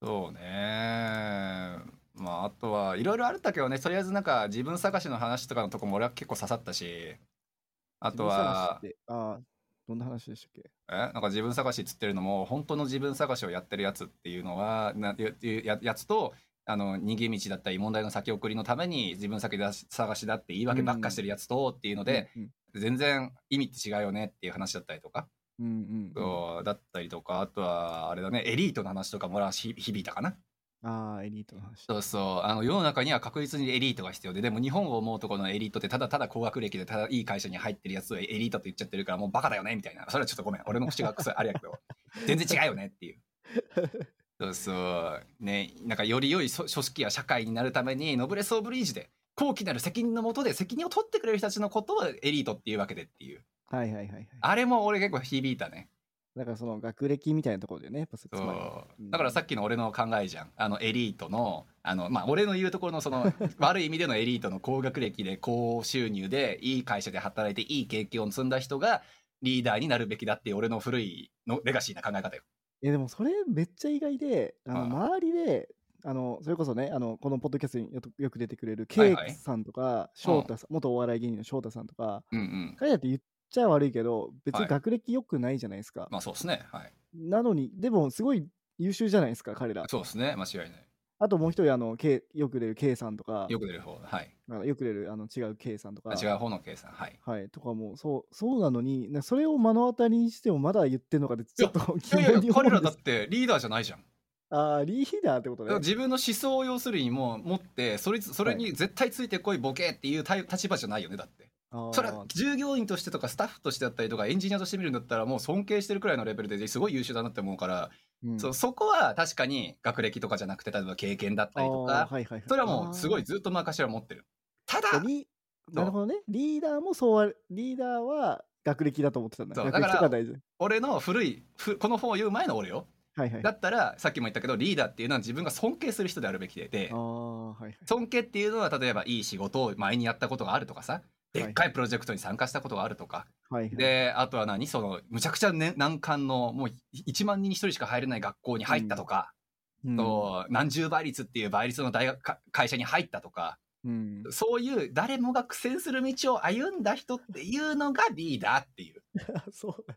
そうね。まああとはいろいろあるんだけどね。とりあえずなんか自分探しの話とかのとこも俺は結構刺さったし。あとは自分探しって？あーどんな話でしたっけ？え？なんか自分探しっつってるのも本当の自分探しをやってるやつっていうのはなやややつとあの逃げ道だったり問題の先送りのために自分先だし探しだって言い訳ばっかしてるやつとっていうので、うん全然意味って違うよねっていう話だったりとか、うんうんうん。だったりとかあとはあれだねエリートの話とかも俺はひ響いたかなああ、エリートの話。そうそう。あの世の中には確実にエリートが必要ででも日本を思うところのエリートってただただ高学歴でただいい会社に入ってるやつをエリートって言っちゃってるからもうバカだよねみたいな。それはちょっとごめん。俺の口が臭いあれやけど全然違うよねっていう。そうそう。ねなんかより良い組組織や社会になるためにノブレス・オブリージで高貴なる責任のもとで責任を取ってくれる人たちのことをエリートっていうわけでっていう。はいはいはいはい。あれも俺結構響いたねだからその学歴みたいなところでね、やっぱだからさっきの俺の考えじゃん。あのエリートのあのまあ俺の言うところのその 悪い意味でのエリートの高学歴で高収入でいい会社で働いていい経験を積んだ人がリーダーになるべきだっていう俺の古いのレガシーな考え方よ。えでもそれめっちゃ意外で、あの周りで、あのそれこそね、あのこのポッドキャストによくよく出てくれるケイさんとか、翔太さん、元お笑い芸人の翔太さんとか、うんうん。彼らって言っちゃ悪いけど、別はいに学歴良くないじゃないですか。まあそうですね。はい。なのに、でもすごい優秀じゃないですか、彼ら。そうですね。間違いない。あともう一人、あの、K、よく出る K さんとか、よく出る方。はい。あのよく出るあの違う K さんとか、違う方の計算。はい。はい、とかもそうそうなのに、なそれを目の当たりにしてもまだ言ってんのかって、ちょっとい疑やいや問に思彼らだっ。てリーダーじゃないじゃん。ああ、リーダーってことね。自分の思想を要するにもう持ってそれそれに絶対ついてこいボケっていうた立場じゃないよねだって。それは従業員としてとかスタッフとしてだったりとかエンジニアとして見るんだったらもう尊敬してるくらいのレベルですごい優秀だなって思うから、うんそうそこは確かに学歴とかじゃなくて例えば経験だったりとかはいはいはい、それはもうすごいあずっと昔は持ってるただなるほどね。リーダーもそうは、リーダーは学歴だと思ってたんだ。学そうだから。俺の古いふこの本を言う前の俺よはいはい。だったらさっきも言ったけどリーダーっていうのは自分が尊敬する人であるべきではいはい。尊敬っていうのは例えばいい仕事を前にやったことがあるとかさでっかいプロジェクトに参加したことがあるとか、はいはい、であとは何？そのむちゃくちゃ、ね、難関のもう1万人に1人しか入れない学校に入ったとか、うん、そう何十倍率っていう倍率の大学か会社に入ったとか。うん、そういう誰もが苦戦する道を歩んだ人っていうのがリーダーっていう。そうだ。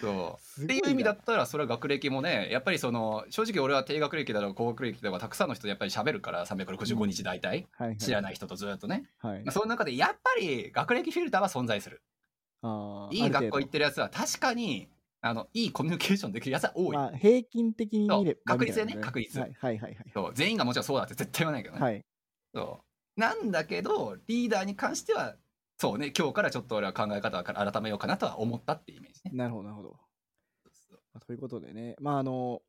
そう。っていう意味だったらそれは学歴もねやっぱりその正直俺は低学歴だろう高学歴だろうがたくさんの人とやっぱり喋るから365日大体、はいはい、知らない人とずっとね、はい。まあ、その中でやっぱり学歴フィルターは存在する。あーいい学校行ってるやつは確かにあのいいコミュニケーションできるやつは多い。まあ、平均的に見ればそう。確率でね。確率。はいはいはいはい。そう。全員がもちろんそうだって絶対言わないけどね。はい。そう。なんだけどリーダーに関してはそうね今日からちょっと俺は考え方を改めようかなとは思ったっていうイメージね。なるほどなるほど。まあということでね、まああの、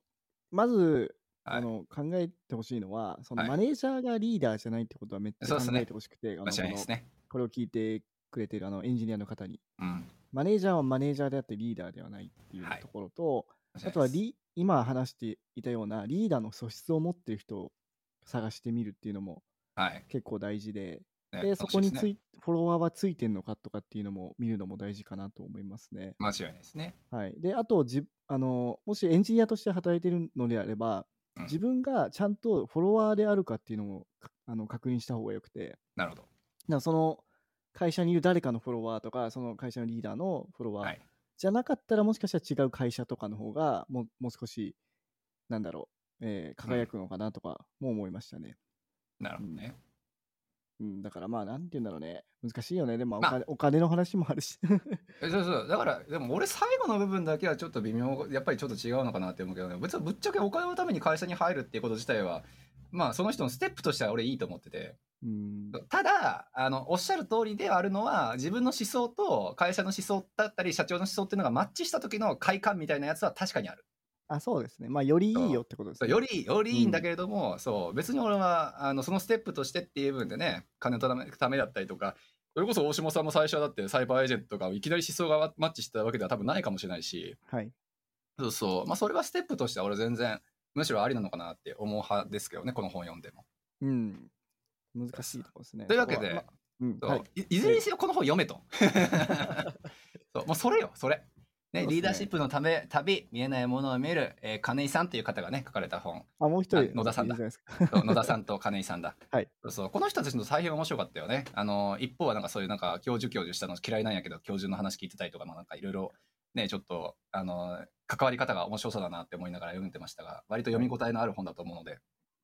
まず、はいあの考えてほしいのは、そのはいマネージャーがリーダーじゃないってことはめっちゃ考えてほしくて、あの間違いないですね。これを聞いてくれてるあのエンジニアの方に、うん。マネージャーはマネージャーであってリーダーではないっていうはいところと、間違いあとはリ今話していたようなリーダーの素質を持ってる人を探してみるっていうのもはい。結構大事で、ねでそこについねいフォロワーはついてるのかとかっていうのも見るのも大事かなと思いますね。間違いないですね。はい、であとじあの、もしエンジニアとして働いてるのであれば、うん自分がちゃんとフォロワーであるかっていうのもかあの確認した方がよくて、なるほど。だからその会社にいる誰かのフォロワーとか、その会社のリーダーのフォロワーはい。じゃなかったら、もしかしたら違う会社とかの方がもうもう少し、なんだろう、えー輝くのかなとかも思いましたね。なるほどね。うん、だからまあ、なんて言うんだろうね。難しいよね。でもおまあ金,、お金の話もあるし。えそうそうだからでも俺最後の部分だけはちょっと微妙やっぱりちょっと違うのかなって思うけどね別にぶっちゃけお金のために会社に入るっていうこと自体はまあその人のステップとしては俺いいと思っててうん、ただあのおっしゃる通りではあるのは自分の思想と会社の思想だったり社長の思想っていうのがマッチした時の快感みたいなやつは確かにあるあ、そうですね。まあ、よりいいよってことですね。よりよりいいんだけれども、そう別に俺はあのそのステップとしてっていう部分でね金のためためだったりとかそれこそ大下さんも最初はだってサイバーエージェントとかいきなり思想がマッチしたわけでは多分ないかもしれないしはい。そうそうまあそれはステップとしては俺全然むしろありなのかなって思う派ですけどねこの本読んでも。うん。難しいところですね。というわけで、まあうん、はい。いいずれにせよこの本読めと。そうもうそれよそれ。ね、リーダーシップのため旅見えないものを見る、えー金井さんっていう方がね書かれた本。あ、もう一人あ、野田さんだ。いい野田さんと金井さんだ。はい。そうそう。この人たちの大変面白かったよね。あの一方はなんかそういうなんか教授教授したの嫌いなんやけど教授の話聞いてたりとかもなんかいろいろねちょっとあの関わり方が面白そうだなって思いながら読んでましたが割と読み応えのある本だと思うので、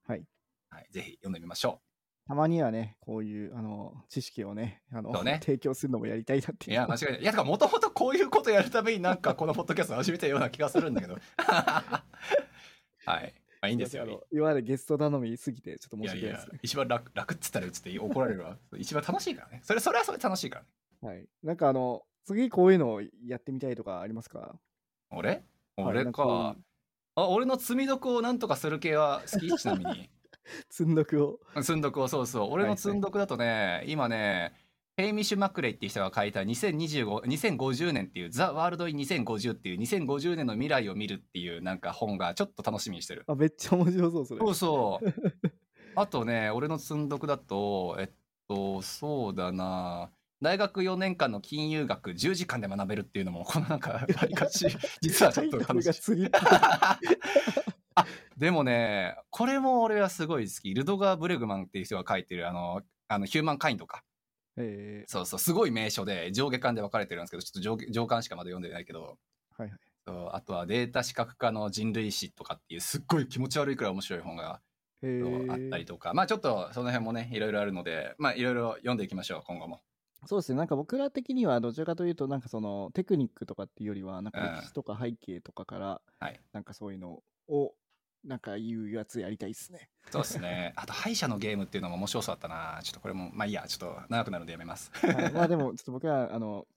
はい。はい、ぜひ読んでみましょたまにはね、こういうあの知識をねあのね提供するのもやりたいなっう。ていう。いや間違いない。いやだからもともとこういうことやるためになんかこのポッドキャストを始めたような気がするんだけど。はい。まあいいんですよ。いわゆるゲスト頼みすぎて、ちょっと申いやいやし訳ないですね。、一番楽楽っつったらうつって怒られるわ。一番楽しいからね。それそれはそれで楽しいからね。はい。なんかあの、次こういうのをやってみたいとかありますか？俺？はい俺か。あ、俺の積み読をなんとかする系は好き？ちなみに。積んどくを。積んどくをそうそう。俺の積んどくだとね、今ね、ヘイミッシュ・マクレイっていう人が書いた2025 2050年っていう The World in 2050っていう2050年の未来を見るっていうなんか本がちょっと楽しみにしてる。あ、めっちゃ面白そう、それ。そうそう。あとね、俺の積んどくだと、えっと、そうだな。大学4年間の金融学10時間で学べるっていうのも、このなんか、わりかし、実はちょっと楽しい。が釣りっぽいあでもね、これも俺はすごい好き。ルドガー・ブレグマンっていう人が書いてる、あの、あのヒューマンカインドか。えそうそう、すごい名所で、上下巻で分かれてるんですけど、ちょっと上下上巻しかまだ読んでないけど、ーはいはい。そうあとはデータ視覚化の人類史とかっていう、すっごい気持ち悪いくらい面白い本がえーあったりとか、まあちょっとその辺もね、いろいろあるので、まあいろいろ読んでいきましょう、今後も。そうですね、なんか僕ら的にはどちらかというと、なんかそのテクニックとかっていうよりは、なんかうん歴史とか背景とかから、はいなんかそういうのを、なんか言うやつやりたいですね。そうですね。あと、敗者のゲームっていうのも面白そうだったな。ちょっとこれも、まあいいや、ちょっと長くなるんでやめます。はいまあでも、ちょっと僕は、あの、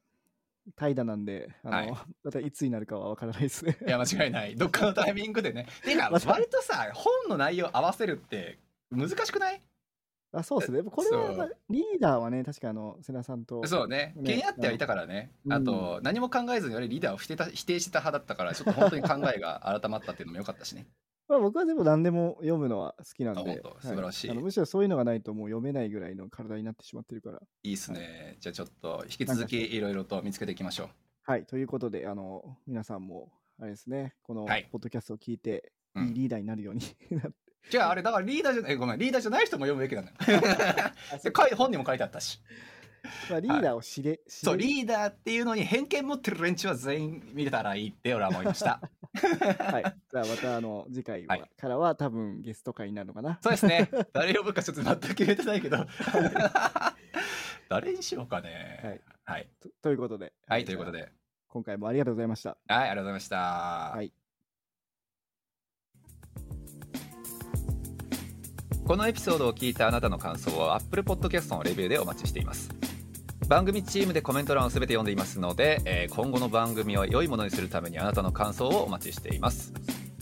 怠惰なんで、あの、はいまたいつになるかは分からないですね。いや、間違いない。どっかのタイミングでね。てか、割とさ、本の内容合わせるって難しくない？あそうですね。これは、リーダーはね、確かあの、瀬名さんと、そうね。ね気になってはいたからね。うんあと、何も考えずに俺リーダーを否定た否定してた派だったから、ちょっと本当に考えが改まったっていうのも良かったしね。まあ、僕はでも何でも読むのは好きなんで、あ本当？素晴らしいあのむしろそういうのがないともう読めないぐらいの体になってしまってるから。いいっすね。じゃあちょっと、引き続きいろいろと見つけていきましょう。はい、ということで、あの、皆さんも、あれですね、このはいポッドキャストを聞いて、うんいいリーダーになるように なって。じゃああれ、だからリーダーじゃない、ごめん、リーダーじゃない人も読むべきなのよ。で書い本にも書いてあったし。まあ、リーダーを知れ、知そう、れリーダーっていうのに偏見持ってる連中は全員見れたらいいって俺は思いました。はい。じゃあまたあの次回は、はいからは多分ゲスト会になるのかな。そうですね。誰呼ぶかちょっと全く決めてないけど。誰にしようかね。はい。はい。とということで。はい、ということで。今回もありがとうございました。はい、ありがとうございました。はい。このエピソードを聞いたあなたの感想は Apple Podcast のレビューでお待ちしています。番組チームでコメント欄を全て読んでいますので、えー、今後の番組を良いものにするためにあなたの感想をお待ちしています。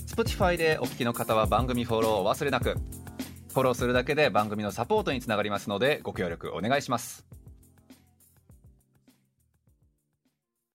Spotify でお聞きの方は番組フォローを忘れなく。フォローするだけで番組のサポートにつながりますのでご協力お願いします。